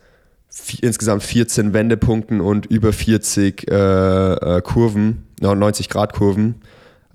vi- insgesamt 14 Wendepunkten und über 40 äh, äh, Kurven, 90 Grad Kurven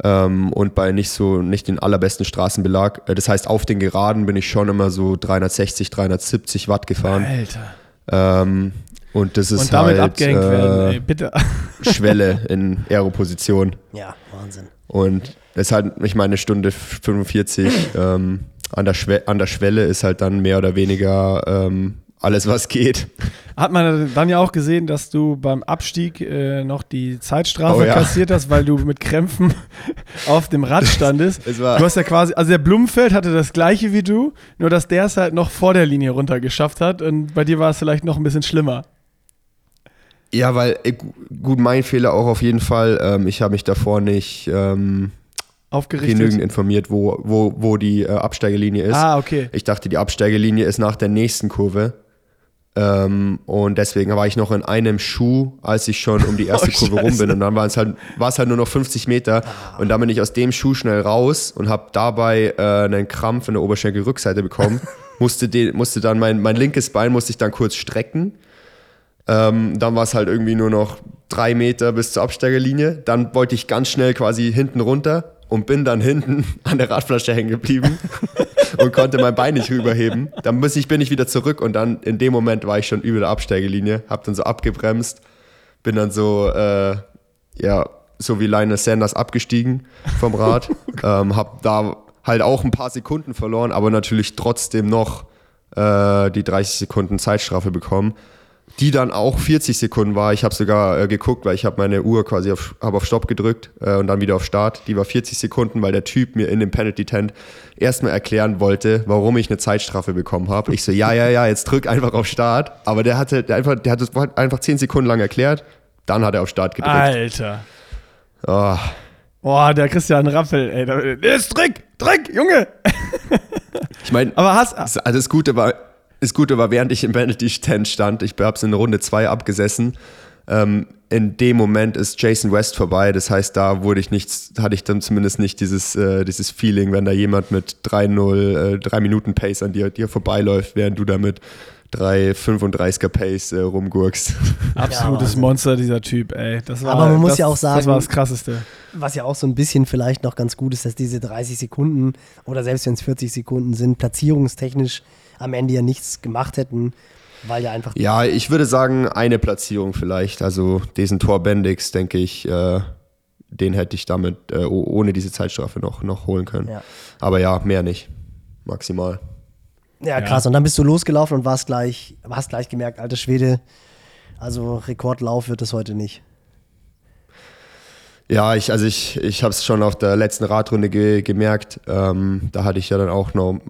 ähm, und bei nicht so nicht den allerbesten Straßenbelag. Äh, Das heißt, auf den Geraden bin ich schon immer so 360, 370 Watt gefahren. Alter. Ähm, und das ist Und damit halt abgehängt werden, ey, äh, bitte. Schwelle in Aeroposition. Ja, Wahnsinn. Und das ist halt, ich meine, eine Stunde 45 ähm, an, der Schwe an der Schwelle ist halt dann mehr oder weniger ähm, alles, was geht. Hat man dann ja auch gesehen, dass du beim Abstieg äh, noch die Zeitstrafe Oh ja. kassiert hast, weil du mit Krämpfen auf dem Rad standest. Es war- du hast ja quasi, also der Blumenfeld hatte das gleiche wie du, nur dass der es halt noch vor der Linie runter geschafft hat und bei dir war es vielleicht noch ein bisschen schlimmer. Ja, weil, äh, gu- gut, mein Fehler auch auf jeden Fall. Ähm, ich habe mich davor nicht ähm, genügend informiert, wo, wo, wo die äh, Absteigelinie ist. Ah, okay. Ich dachte, die Absteigelinie ist nach der nächsten Kurve. Ähm, und deswegen war ich noch in einem Schuh, als ich schon um die erste Oh, Kurve rum bin. Und dann war es halt, halt nur noch 50 Meter. Und dann bin ich aus dem Schuh schnell raus und habe dabei äh, einen Krampf in der Oberschenkelrückseite bekommen. musste, den, musste dann mein, mein linkes Bein musste ich dann kurz strecken. Ähm, dann war es halt irgendwie nur noch drei Meter bis zur Absteigerlinie. Dann wollte ich ganz schnell quasi hinten runter und bin dann hinten an der Radflasche hängen geblieben und konnte mein Bein nicht rüberheben. Dann muss ich, bin ich wieder zurück und dann in dem Moment war ich schon über der Absteigelinie, habe dann so abgebremst, bin dann so, äh, ja, so wie Lionel Sanders abgestiegen vom Rad, ähm, habe da halt auch ein paar Sekunden verloren, aber natürlich trotzdem noch äh, die 30 Sekunden Zeitstrafe bekommen die dann auch 40 Sekunden war. Ich habe sogar äh, geguckt, weil ich habe meine Uhr quasi auf, hab auf Stopp gedrückt äh, und dann wieder auf Start. Die war 40 Sekunden, weil der Typ mir in dem Penalty Tent erstmal erklären wollte, warum ich eine Zeitstrafe bekommen habe. Ich so, ja, ja, ja, jetzt drück einfach auf Start. Aber der hatte der einfach, der hat es einfach 10 Sekunden lang erklärt. Dann hat er auf Start gedrückt. Alter. Oh. Boah, der Christian Rappel, ey. Ist drück, drück, Junge. ich meine, aber hast also das Gute war das Gute war, während ich im Benedict Tent stand, ich habe es in Runde 2 abgesessen, ähm, in dem Moment ist Jason West vorbei. Das heißt, da wurde ich nichts, hatte ich dann zumindest nicht dieses, äh, dieses Feeling, wenn da jemand mit 3-0, äh, 3 Minuten Pace an dir, dir vorbeiläuft, während du da mit 3,35er Pace äh, rumgurkst. Absolutes ja, Monster, dieser Typ, ey. Das war, Aber man muss das, ja auch sagen, das war das Krasseste. Was ja auch so ein bisschen vielleicht noch ganz gut ist, dass diese 30 Sekunden oder selbst wenn es 40 Sekunden sind, platzierungstechnisch am Ende ja nichts gemacht hätten, weil ja einfach. Ja, ich würde sagen, eine Platzierung vielleicht. Also diesen Tor Bendix, denke ich, äh, den hätte ich damit äh, ohne diese Zeitstrafe noch, noch holen können. Ja. Aber ja, mehr nicht. Maximal. Ja, krass. Ja. Und dann bist du losgelaufen und warst gleich, hast gleich gemerkt, alter Schwede, also Rekordlauf wird es heute nicht. Ja, ich, also ich, ich habe es schon auf der letzten Radrunde ge gemerkt. Ähm, da hatte ich ja dann auch noch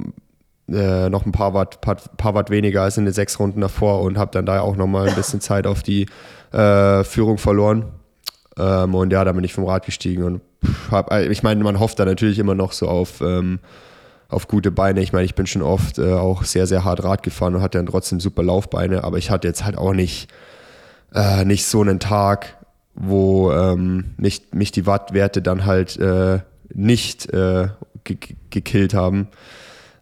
äh, noch ein paar Watt, paar, paar, Watt weniger als in den sechs Runden davor und habe dann da auch nochmal ein bisschen Zeit auf die äh, Führung verloren. Ähm, und ja, da bin ich vom Rad gestiegen und hab, äh, ich meine, man hofft da natürlich immer noch so auf, ähm, auf gute Beine. Ich meine, ich bin schon oft äh, auch sehr, sehr hart Rad gefahren und hatte dann trotzdem super Laufbeine, aber ich hatte jetzt halt auch nicht, äh, nicht so einen Tag, wo ähm, mich, mich die Wattwerte dann halt äh, nicht ge gekillt haben.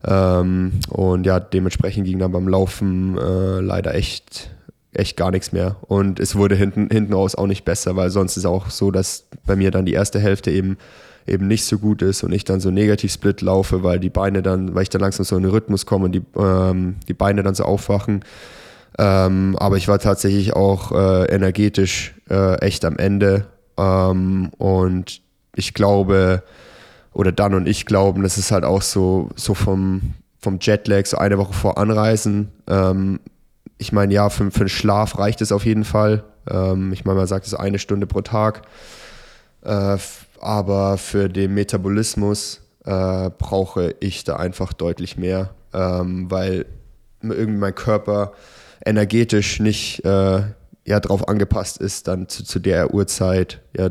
Ähm, und ja, dementsprechend ging dann beim Laufen äh, leider echt, echt gar nichts mehr. Und es wurde hinten, hinten raus auch nicht besser, weil sonst ist auch so, dass bei mir dann die erste Hälfte eben eben nicht so gut ist und ich dann so negativ Split laufe, weil die Beine dann, weil ich dann langsam so in den Rhythmus komme und die, ähm, die Beine dann so aufwachen. Ähm, aber ich war tatsächlich auch äh, energetisch äh, echt am Ende. Ähm, und ich glaube, oder Dan und ich glauben, das ist halt auch so, so vom, vom Jetlag, so eine Woche vor Anreisen. Ähm, ich meine, ja, für, für den Schlaf reicht es auf jeden Fall. Ähm, ich meine, man sagt es eine Stunde pro Tag. Äh, aber für den Metabolismus äh, brauche ich da einfach deutlich mehr, ähm, weil irgendwie mein Körper energetisch nicht äh, ja, darauf angepasst ist, dann zu, zu der Uhrzeit ja,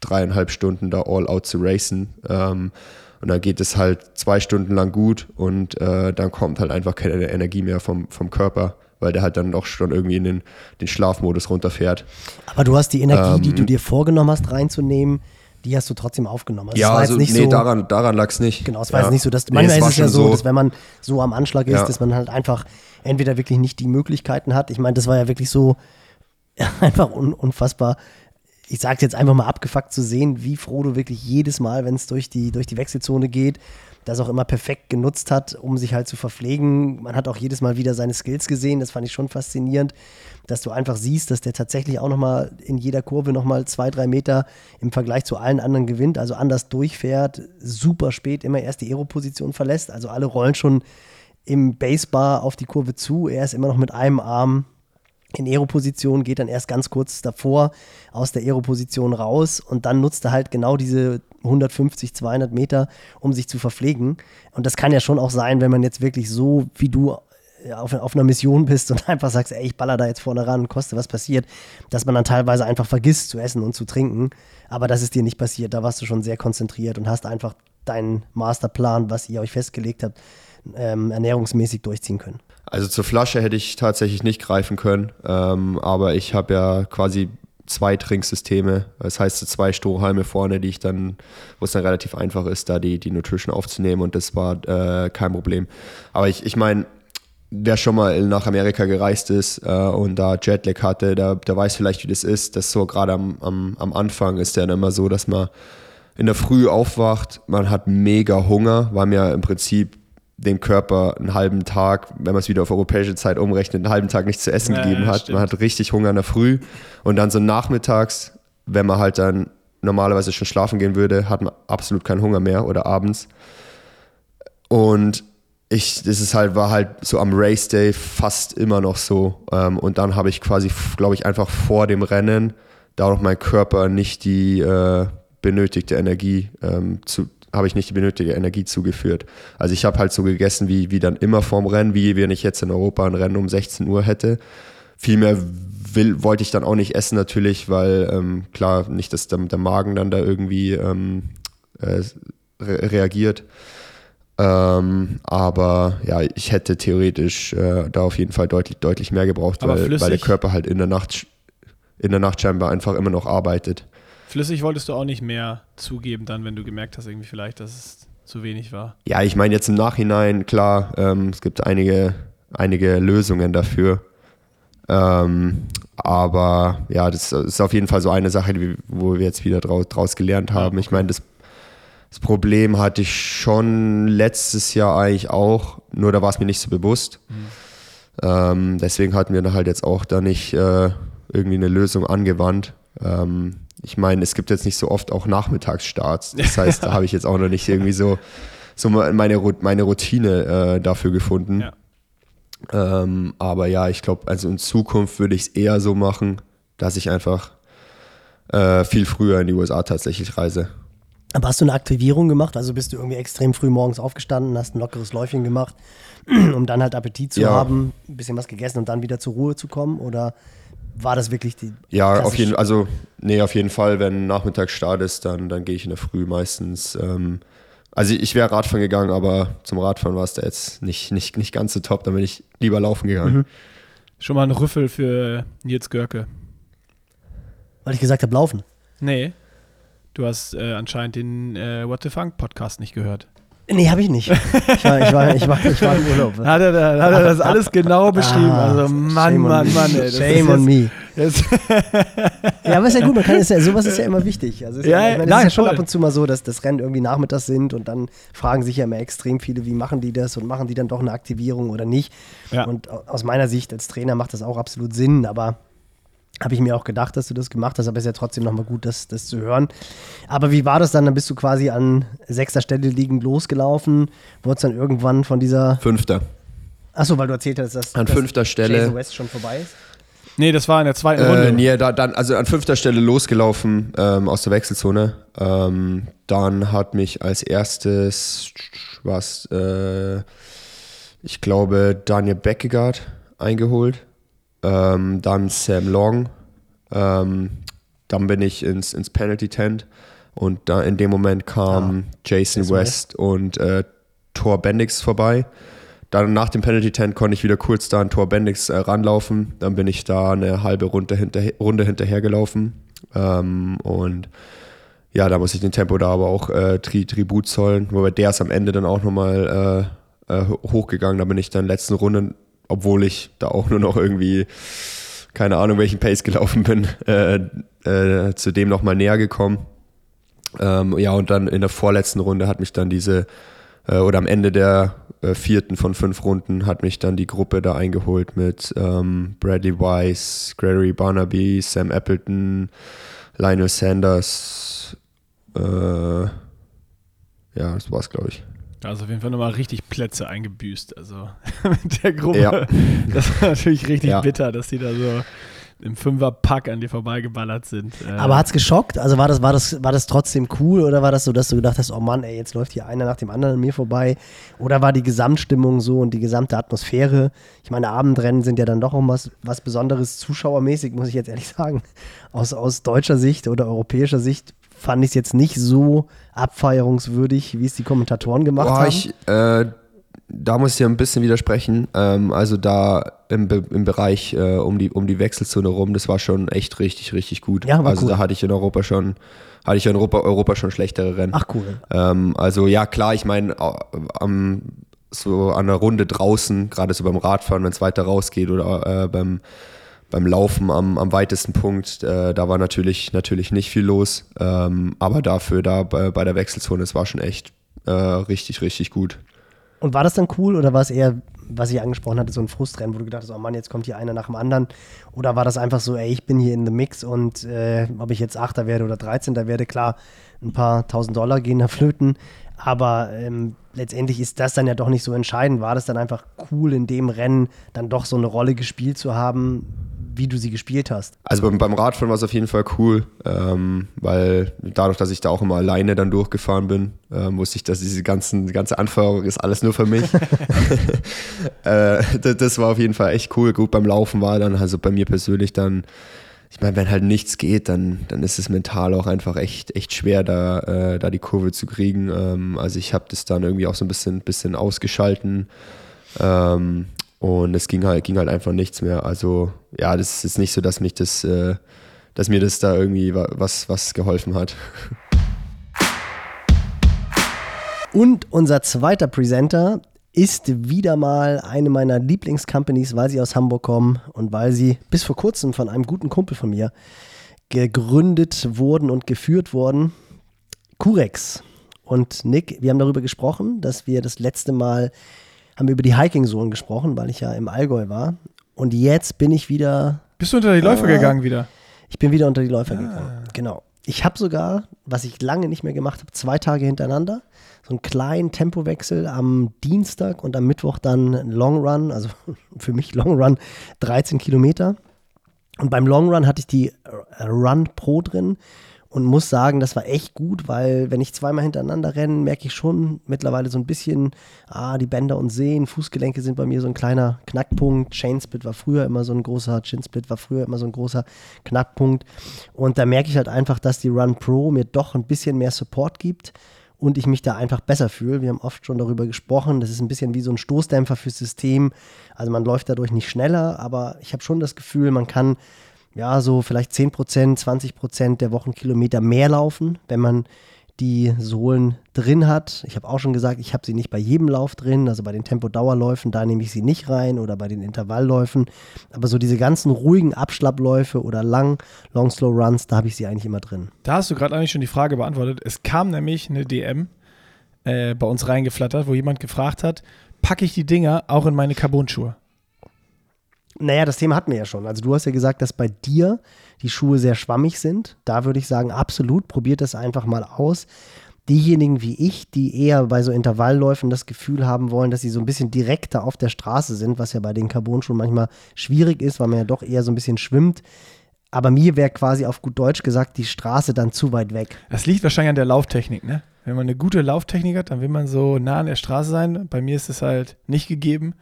dreieinhalb Stunden da all out zu racen. Ähm, und dann geht es halt zwei Stunden lang gut und äh, dann kommt halt einfach keine Energie mehr vom, vom Körper, weil der halt dann doch schon irgendwie in den, den Schlafmodus runterfährt. Aber du hast die Energie, ähm, die du dir vorgenommen hast reinzunehmen, die hast du trotzdem aufgenommen. Also ja, also, nee, so, daran, daran lag es nicht. Genau, es war ja. jetzt nicht so, dass manchmal nee, ist es ja so, so, dass wenn man so am Anschlag ist, ja. dass man halt einfach entweder wirklich nicht die Möglichkeiten hat. Ich meine, das war ja wirklich so einfach un unfassbar ich sage jetzt einfach mal abgefuckt zu sehen, wie Frodo wirklich jedes Mal, wenn es durch die, durch die Wechselzone geht, das auch immer perfekt genutzt hat, um sich halt zu verpflegen. Man hat auch jedes Mal wieder seine Skills gesehen, das fand ich schon faszinierend, dass du einfach siehst, dass der tatsächlich auch nochmal in jeder Kurve nochmal zwei, drei Meter im Vergleich zu allen anderen gewinnt, also anders durchfährt, super spät immer erst die Aero-Position verlässt, also alle rollen schon im Basebar auf die Kurve zu, er ist immer noch mit einem Arm in Aero-Position, geht dann erst ganz kurz davor aus der Aero-Position raus und dann nutzt er halt genau diese 150, 200 Meter, um sich zu verpflegen. Und das kann ja schon auch sein, wenn man jetzt wirklich so wie du äh, auf, auf einer Mission bist und einfach sagst, ey, ich baller da jetzt vorne ran, koste was passiert, dass man dann teilweise einfach vergisst zu essen und zu trinken. Aber das ist dir nicht passiert. Da warst du schon sehr konzentriert und hast einfach deinen Masterplan, was ihr euch festgelegt habt, ähm, ernährungsmäßig durchziehen können. Also zur Flasche hätte ich tatsächlich nicht greifen können, ähm, aber ich habe ja quasi zwei Trinksysteme. Das heißt, zwei Strohhalme vorne, die ich dann, wo es dann relativ einfach ist, da die, die Nutrition aufzunehmen und das war äh, kein Problem. Aber ich, ich meine, wer schon mal nach Amerika gereist ist äh, und da Jetlag hatte, der, der weiß vielleicht, wie das ist. Das so gerade am, am, am Anfang ist ja dann immer so, dass man in der Früh aufwacht, man hat mega Hunger, weil mir im Prinzip dem Körper einen halben Tag, wenn man es wieder auf europäische Zeit umrechnet, einen halben Tag nichts zu essen Ja, gegeben ja, hat. stimmt. Man hat richtig Hunger in der Früh und dann so nachmittags, wenn man halt dann normalerweise schon schlafen gehen würde, hat man absolut keinen Hunger mehr oder abends. Und ich, das ist halt, war halt so am Race Day fast immer noch so. Ähm, und dann habe ich quasi, glaube ich, einfach vor dem Rennen, da auch mein Körper nicht die äh, benötigte Energie ähm, zu, habe ich nicht die benötigte Energie zugeführt. Also ich habe halt so gegessen wie, wie dann immer vorm Rennen, wie wenn ich jetzt in Europa ein Rennen um 16 Uhr hätte. Viel mehr will, wollte ich dann auch nicht essen natürlich, weil ähm, klar, nicht, dass der, der Magen dann da irgendwie ähm, äh, re reagiert. Ähm, aber ja, ich hätte theoretisch äh, da auf jeden Fall deutlich, deutlich mehr gebraucht, weil, weil der? Körper halt in der Nacht in der Nacht scheinbar einfach immer noch arbeitet. Flüssig wolltest du auch nicht mehr zugeben, dann, wenn du gemerkt hast, irgendwie vielleicht, dass es zu wenig war. Ja, ich meine jetzt im Nachhinein, klar, ähm, es gibt einige, einige Lösungen dafür. Ähm, aber ja, das ist auf jeden Fall so eine Sache, die, wo wir jetzt wieder draus, draus gelernt haben. Ich meine, das, das Problem hatte ich schon letztes Jahr eigentlich auch, nur da war es mir nicht so bewusst. Ähm, deswegen hatten wir halt jetzt auch da nicht äh, irgendwie eine Lösung angewandt. Ähm, ich meine, es gibt jetzt nicht so oft auch Nachmittagsstarts. Das heißt, da habe ich jetzt auch noch nicht irgendwie so, so meine, meine Routine äh, dafür gefunden. Ja. Ähm, aber ja, ich glaube, also in Zukunft würde ich es eher so machen, dass ich einfach äh, viel früher in die USA tatsächlich reise. Aber hast du eine Aktivierung gemacht? Also bist du irgendwie extrem früh morgens aufgestanden, hast ein lockeres Läufchen gemacht, um dann halt Appetit zu Ja. haben, ein bisschen was gegessen und dann wieder zur Ruhe zu kommen? Oder war das wirklich die. Ja, auf jeden also nee, auf jeden Fall, wenn Nachmittagsstart ist, dann, dann gehe ich in der Früh meistens. Ähm, also ich wäre Radfahren gegangen, aber zum Radfahren war es da jetzt nicht, nicht, nicht ganz so top, dann bin ich lieber laufen gegangen. Schon mal ein Rüffel für Nils Görke. Weil ich gesagt habe, laufen. Nee. Du hast äh, anscheinend den äh, What the Funk Podcast nicht gehört. Nee, habe ich nicht. Ich war, ich war, ich war, ich war im Urlaub. Hat er, da, hat er das alles genau beschrieben? Ah, also Mann, Mann. Mann, ey. Shame on me. Ja, aber ist ja gut, man kann ist ja, sowas ist ja immer wichtig. Also ja, Ja, ich meine, es nein, ist ja schon voll. ab und zu mal so, dass das Rennen irgendwie nachmittags sind und dann fragen sich ja immer extrem viele, wie machen die das und machen die dann doch eine Aktivierung oder nicht. Ja. Und au- aus meiner Sicht als Trainer macht das auch absolut Sinn, aber habe ich mir auch gedacht, dass du das gemacht hast, aber ist ja trotzdem nochmal gut, das, das zu hören. Aber wie war das dann? Dann bist du quasi an sechster Stelle liegend losgelaufen, wurdest dann irgendwann von dieser, Fünfter. achso, weil du erzählt hast, dass, An dass fünfter Stelle. Jason West schon vorbei ist. nee, das war in der zweiten Runde. Äh, nee, da, dann, also an fünfter Stelle losgelaufen ähm, aus der Wechselzone. Ähm, dann hat mich als erstes was, äh, ich glaube, Daniel Beckegaard eingeholt. Ähm, dann Sam Long. Ähm, dann bin ich ins, ins Penalty Tent und da in dem Moment kam Jason Jason West und äh, Thor Bendix vorbei. Dann nach dem Penalty Tent konnte ich wieder kurz da an Tor Bendix äh, ranlaufen. Dann bin ich da eine halbe Runde, hinterher, Runde hinterhergelaufen. Ähm, und ja, da muss ich den Tempo da aber auch äh, Tri Tribut zollen. Wobei der ist am Ende dann auch nochmal äh, äh, hochgegangen. Da bin ich dann letzten Runde, obwohl ich da auch nur noch irgendwie, keine Ahnung, welchen Pace gelaufen bin, äh, äh, zu dem nochmal näher gekommen. Ähm, ja, und dann in der vorletzten Runde hat mich dann diese, äh, oder am Ende der äh, vierten von fünf Runden hat mich dann die Gruppe da eingeholt mit ähm, Bradley Weiss, Gregory Barnaby, Sam Appleton, Lionel Sanders. Äh, ja, das war's, glaube ich. Also auf jeden Fall nochmal richtig Plätze eingebüßt. Also mit der Gruppe. Ja. Das war natürlich richtig Ja. bitter, dass die da so im Fünferpack an dir vorbeigeballert sind. Äh, Aber hat's geschockt? Also war das, war das, war das trotzdem cool oder war das so, dass du gedacht hast, oh Mann, ey, jetzt läuft hier einer nach dem anderen an mir vorbei? Oder war die Gesamtstimmung so und die gesamte Atmosphäre? Ich meine, Abendrennen sind ja dann doch auch was, was Besonderes, zuschauermäßig, muss ich jetzt ehrlich sagen. Aus, aus deutscher Sicht oder europäischer Sicht fand ich es jetzt nicht so abfeierungswürdig, wie es die Kommentatoren gemacht Boah, haben. ich, äh, da muss ich ja ein bisschen widersprechen. Ähm, also da im, im Bereich äh, um, die, um die Wechselzone rum, das war schon echt richtig, richtig gut. Ja, also cool. da hatte ich in Europa schon, hatte ich in Europa, Europa schon schlechtere Rennen. Ach cool. Ähm, also ja, klar, ich meine, am so an der Runde draußen, gerade so beim Radfahren, wenn es weiter rausgeht oder äh, beim, beim Laufen am, am weitesten Punkt, äh, da war natürlich, natürlich nicht viel los. Ähm, aber dafür da bei, bei der Wechselzone, es war schon echt äh, richtig, richtig gut. Und war das dann cool oder war es eher, was ich angesprochen hatte, so ein Frustrennen, wo du gedacht hast, oh Mann, jetzt kommt hier einer nach dem anderen? Oder war das einfach so, ey, ich bin hier in the Mix und äh, ob ich jetzt Achter werde oder 13. werde, klar, ein paar tausend Dollar gehen da flöten. Aber ähm, letztendlich ist das dann ja doch nicht so entscheidend. War das dann einfach cool, in dem Rennen dann doch so eine Rolle gespielt zu haben, wie du sie gespielt hast? Also beim, beim Radfahren war es auf jeden Fall cool, ähm, weil dadurch, dass ich da auch immer alleine dann durchgefahren bin, ähm, wusste ich, dass diese ganzen, die ganze Anfeuerung ist alles nur für mich. äh, das, das, war auf jeden Fall echt cool. Gut, beim Laufen war dann, also bei mir persönlich dann, ich meine, wenn halt nichts geht, dann, dann ist es mental auch einfach echt, echt schwer, da, äh, da die Kurve zu kriegen. Ähm, also ich habe das dann irgendwie auch so ein bisschen, bisschen ausgeschalten. Ähm, und es ging halt, ging halt einfach nichts mehr. Also ja, das ist nicht so, dass mich das, äh, dass mir das da irgendwie was, was geholfen hat. Und unser zweiter Presenter ist wieder mal eine meiner Lieblingscompanies, weil sie aus Hamburg kommen und weil sie bis vor kurzem von einem guten Kumpel von mir gegründet wurden und geführt wurden. Curex. Und Nick, wir haben darüber gesprochen, dass wir das letzte Mal haben wir über die Hiking-Zonen gesprochen, weil ich ja im Allgäu war. Und jetzt bin ich wieder. Bist du unter die Läufer äh, gegangen wieder? Ich bin wieder unter die Läufer ah. gegangen. Genau. Ich habe sogar, was ich lange nicht mehr gemacht habe, zwei Tage hintereinander, so einen kleinen Tempowechsel am Dienstag und am Mittwoch dann Long Run, also für mich Long Run, 13 Kilometer. Und beim Long Run hatte ich die Run Pro drin und muss sagen, das war echt gut, weil wenn ich zweimal hintereinander renne, merke ich schon mittlerweile so ein bisschen, ah, die Bänder und Sehnen, Fußgelenke sind bei mir so ein kleiner Knackpunkt. Chainsplit war früher immer so ein großer, Chinsplit war früher immer so ein großer Knackpunkt. Und da merke ich halt einfach, dass die Run Pro mir doch ein bisschen mehr Support gibt und ich mich da einfach besser fühle. Wir haben oft schon darüber gesprochen. Das ist ein bisschen wie so ein Stoßdämpfer fürs System. Also man läuft dadurch nicht schneller, aber ich habe schon das Gefühl, man kann ja, so vielleicht 10 Prozent, 20 Prozent der Wochenkilometer mehr laufen, wenn man die Sohlen drin hat. Ich habe auch schon gesagt, ich habe sie nicht bei jedem Lauf drin, also bei den Tempodauerläufen, da nehme ich sie nicht rein oder bei den Intervallläufen. Aber so diese ganzen ruhigen Abschlappläufe oder lang, Long Slow Runs, da habe ich sie eigentlich immer drin. Da hast du gerade eigentlich schon die Frage beantwortet. Es kam nämlich eine DM äh, bei uns reingeflattert, wo jemand gefragt hat, packe ich die Dinger auch in meine Carbon-Schuhe? Naja, das Thema hatten wir ja schon. Also du hast ja gesagt, dass bei dir die Schuhe sehr schwammig sind. Da würde ich sagen, absolut, probiert das einfach mal aus. Diejenigen wie ich, die eher bei so Intervallläufen das Gefühl haben wollen, dass sie so ein bisschen direkter auf der Straße sind, was ja bei den Carbon-Schuhen manchmal schwierig ist, weil man ja doch eher so ein bisschen schwimmt. Aber mir wäre quasi auf gut Deutsch gesagt, die Straße dann zu weit weg. Das liegt wahrscheinlich an der Lauftechnik, ne? Wenn man eine gute Lauftechnik hat, dann will man so nah an der Straße sein. Bei mir ist es halt nicht gegeben.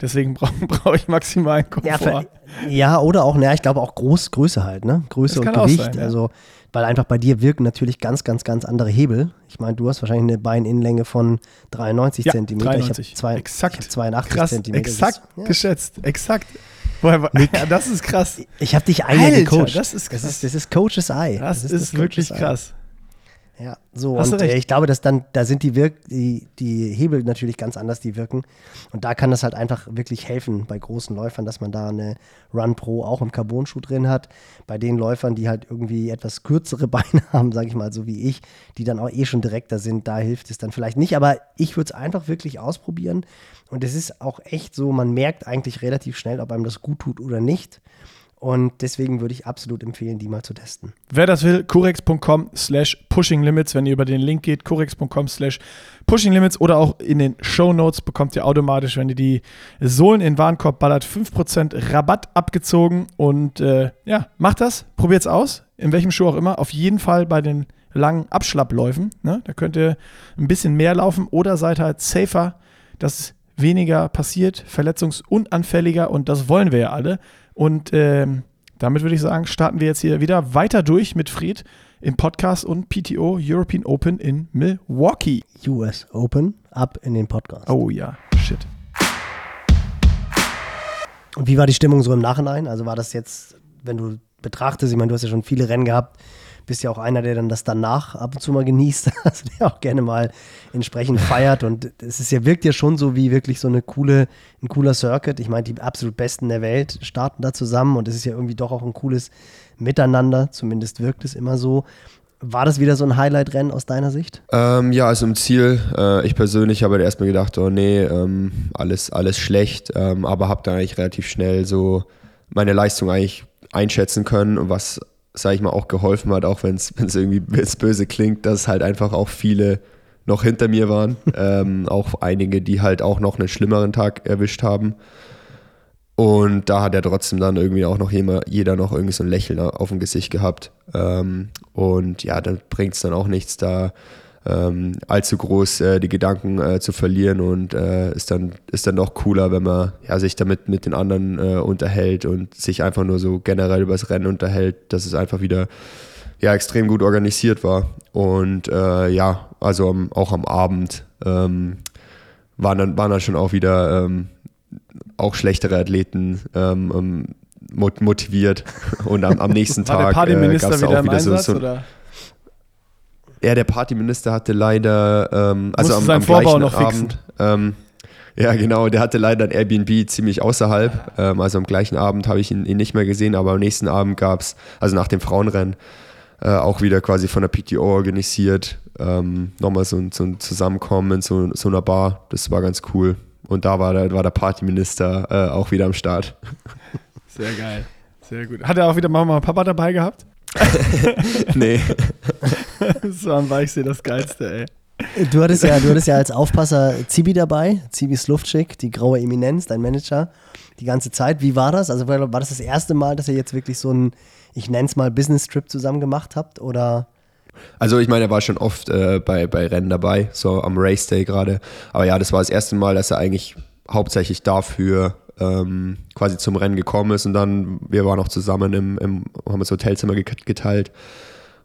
Deswegen brauche brauch ich maximalen Komfort. Ja, ja, oder auch, naja, ich glaube auch Groß, Größe halt, ne? Größe und Gewicht. Sein, ja. Also, weil einfach bei dir wirken natürlich ganz, ganz, ganz andere Hebel. Ich meine, du hast wahrscheinlich eine Beininnenlänge von 93 ja, Zentimeter. 93. Ich habe zwei, exakt. hab 82 krass, Zentimeter. Exakt ja. geschätzt, exakt. Ja, das ist krass. Ich habe dich einmal gecoacht. Das ist krass. Das ist, das ist Coaches Eye. Das, das ist, ist das wirklich krass. Ja, so Hast und äh, ich glaube, dass dann, da sind die, Wirk die, die Hebel natürlich ganz anders, die wirken. Und da kann das halt einfach wirklich helfen bei großen Läufern, dass man da eine Run Pro auch im Carbon-Schuh drin hat. Bei den Läufern, die halt irgendwie etwas kürzere Beine haben, sage ich mal, so wie ich, die dann auch eh schon direkter sind, da hilft es dann vielleicht nicht. Aber ich würde es einfach wirklich ausprobieren. Und es ist auch echt so, man merkt eigentlich relativ schnell, ob einem das gut tut oder nicht. Und deswegen würde ich absolut empfehlen, die mal zu testen. Wer das will, curex.com slash pushinglimits. Wenn ihr über den Link geht, curex.com slash pushinglimits oder auch in den Show Notes bekommt ihr automatisch, wenn ihr die Sohlen in den Warenkorb ballert, 5% Rabatt abgezogen. Und äh, ja, macht das, probiert es aus, in welchem Schuh auch immer. Auf jeden Fall bei den langen Abschlappläufen. Ne? Da könnt ihr ein bisschen mehr laufen oder seid halt safer, dass weniger passiert, verletzungsunanfälliger und das wollen wir ja alle. Und ähm, damit würde ich sagen, starten wir jetzt hier wieder weiter durch mit Fred im Podcast und PTO European Open in Milwaukee. US Open, ab in den Podcast. Oh ja, shit. Und wie war die Stimmung so im Nachhinein? Also war das jetzt, wenn du betrachtest, ich meine, du hast ja schon viele Rennen gehabt, bist ja auch einer, der dann das danach ab und zu mal genießt, also der auch gerne mal entsprechend feiert. Und es ist ja, wirkt ja schon so wie wirklich so eine coole, ein cooler Circuit. Ich meine, die absolut Besten der Welt starten da zusammen und es ist ja irgendwie doch auch ein cooles Miteinander, zumindest wirkt es immer so. War das wieder so ein Highlight-Rennen aus deiner Sicht? Ähm, ja, also im Ziel, äh, ich persönlich habe halt erstmal gedacht, oh nee, ähm, alles, alles schlecht, ähm, aber habe dann eigentlich relativ schnell so meine Leistung eigentlich einschätzen können was, sage ich mal, auch geholfen hat, auch wenn es irgendwie böse klingt, dass halt einfach auch viele noch hinter mir waren, ähm, auch einige, die halt auch noch einen schlimmeren Tag erwischt haben. Und da hat er trotzdem dann irgendwie auch noch jeder, jeder noch irgendwie so ein Lächeln auf dem Gesicht gehabt. Ähm, und ja, dann bringt es dann auch nichts, da ähm, allzu groß äh, die Gedanken äh, zu verlieren und äh, ist, dann, ist dann doch cooler, wenn man ja, sich damit mit den anderen äh, unterhält und sich einfach nur so generell über das Rennen unterhält, dass es einfach wieder ja, extrem gut organisiert war. Und äh, ja, also am, auch am Abend ähm, waren, dann, waren dann schon auch wieder ähm, auch schlechtere Athleten ähm, ähm motiviert und am, am nächsten Tag äh, wieder auch im wieder so, Einsatz, so oder? Ja, der Partyminister hatte leider, ähm, also am, am Vorbau gleichen noch. Abend, ähm, ja genau, der hatte leider ein Airbnb ziemlich außerhalb, ähm, also am gleichen Abend habe ich ihn, ihn nicht mehr gesehen, aber am nächsten Abend gab es, also nach dem Frauenrennen, äh, auch wieder quasi von der PTO organisiert, ähm, nochmal so, ein- so ein Zusammenkommen in so, so einer Bar, das war ganz cool. Und da war der, war der Partyminister äh, auch wieder am Start. Sehr geil. Sehr gut. Hat er auch wieder Mama und Papa dabei gehabt? nee. Das war am Weichsee das Geilste, ey. Du hattest ja, du hattest ja als Aufpasser Zibi dabei, Zibi Slufczyk, die graue Eminenz, dein Manager, die ganze Zeit. Wie war das? Also war das das erste Mal, dass ihr jetzt wirklich so einen, ich nenne es mal Business-Trip zusammen gemacht habt? Oder Also ich meine, er war schon oft äh, bei, bei Rennen dabei, so am Race Day gerade. Aber ja, das war das erste Mal, dass er eigentlich hauptsächlich dafür ähm, quasi zum Rennen gekommen ist. Und dann, wir waren auch zusammen im, im haben das Hotelzimmer get- geteilt.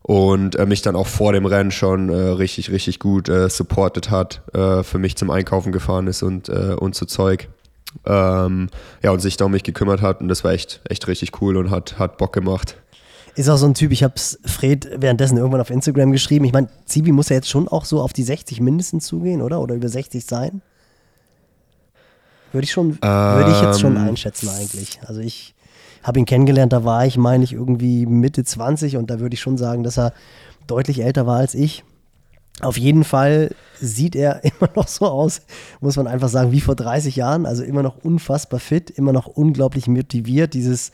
Und äh, mich dann auch vor dem Rennen schon äh, richtig, richtig gut äh, supportet hat, äh, für mich zum Einkaufen gefahren ist und, äh, und so Zeug. Ähm, ja, und sich da um mich gekümmert hat. Und das war echt, echt richtig cool und hat, hat Bock gemacht. ist auch so ein Typ, ich habe es Fred währenddessen irgendwann auf Instagram geschrieben. Ich meine, Zibi muss ja jetzt schon auch so auf die 60 mindestens zugehen, oder? Oder über 60 sein? Würde ich schon, würde ich jetzt schon Ähm. einschätzen eigentlich. Also ich habe ihn kennengelernt, da war ich, meine ich, irgendwie Mitte 20 und da würde ich schon sagen, dass er deutlich älter war als ich. Auf jeden Fall sieht er immer noch so aus, muss man einfach sagen, wie vor 30 Jahren. Also immer noch unfassbar fit, immer noch unglaublich motiviert. Dieses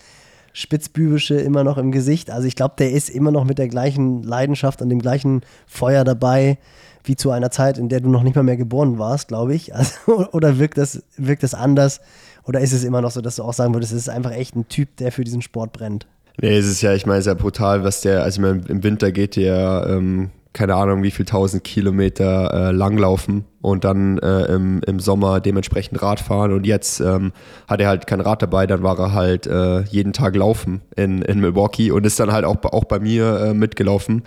Spitzbübische immer noch im Gesicht. Also ich glaube, der ist immer noch mit der gleichen Leidenschaft und dem gleichen Feuer dabei, wie zu einer Zeit, in der du noch nicht mal mehr geboren warst, glaube ich. Also, oder wirkt das, wirkt das anders? Oder ist es immer noch so, dass du auch sagen würdest, es ist einfach echt ein Typ, der für diesen Sport brennt? Nee, es ist ja, ich meine, sehr brutal, was der, also ich meine, im Winter geht der, ähm, keine Ahnung, wie viel tausend Kilometer äh, langlaufen und dann äh, im, im Sommer dementsprechend Rad fahren. Und jetzt ähm, hat er halt kein Rad dabei, dann war er halt äh, jeden Tag laufen in, in Milwaukee und ist dann halt auch, auch bei mir äh, mitgelaufen.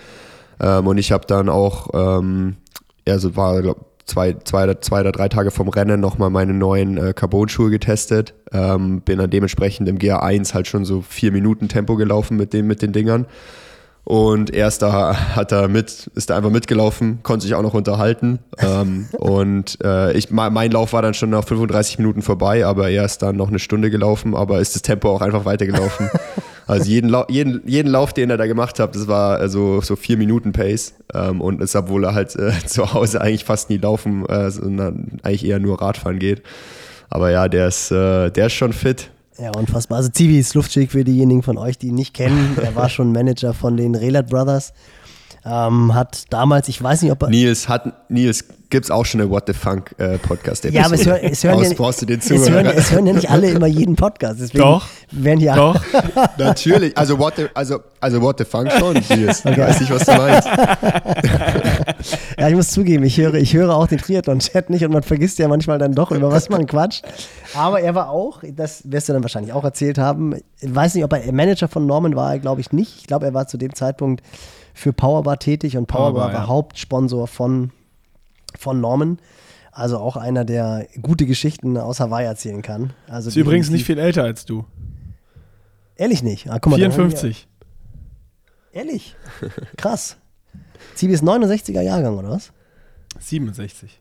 Ähm, und ich habe dann auch, ähm, ja, so war, glaub, zwei, zwei, zwei oder drei Tage vom Rennen nochmal meine neuen äh, Carbon-Schuhe getestet. Ähm, bin dann dementsprechend im GR1 halt schon so vier Minuten Tempo gelaufen mit, dem, mit den Dingern. Und erst da hat er mit, ist er einfach mitgelaufen, konnte sich auch noch unterhalten. ähm, und äh, ich, mein Lauf war dann schon nach 35 Minuten vorbei, aber er ist dann noch eine Stunde gelaufen, aber ist das Tempo auch einfach weitergelaufen. also jeden, Lau jeden, jeden Lauf, den er da gemacht hat, das war äh, so, so vier Minuten Pace. Ähm, und ist, obwohl er halt äh, zu Hause eigentlich fast nie laufen, äh, sondern eigentlich eher nur Radfahren geht. Aber ja, der ist, äh, der ist schon fit. Ja, unfassbar. Also Zivi Slufczyk für diejenigen von euch, die ihn nicht kennen. Er war schon Manager von den Relat Brothers. Ähm, hat damals, ich weiß nicht, ob er. Nils hat, Nils gibt's auch schon eine What the Funk äh, Podcast. Ja, aber es, hör, es, hören ja, es, hören, es hören ja nicht alle immer jeden Podcast. Deswegen Doch. Werden ja, Doch. Natürlich, also what the, also, also what the funk schon, Nils. Ich weiß nicht, was du meinst. ja, ich muss zugeben, ich höre, ich höre auch den Triathlon-Chat nicht und man vergisst ja manchmal dann doch, über was man quatscht. Aber er war auch, das wirst du dann wahrscheinlich auch erzählt haben, ich weiß nicht, ob er Manager von Norman war, glaube ich nicht. Ich glaube, er war zu dem Zeitpunkt für Powerbar tätig und Powerbar, Powerbar, war ja. Hauptsponsor von, von Norman. Also auch einer, der gute Geschichten aus Hawaii erzählen kann. Also Ist übrigens nicht viel älter als du. Ehrlich nicht. Ah, guck mal, dann haben wir- 54. Ehrlich? Krass. Zibi ist 69er Jahrgang, oder was? 67.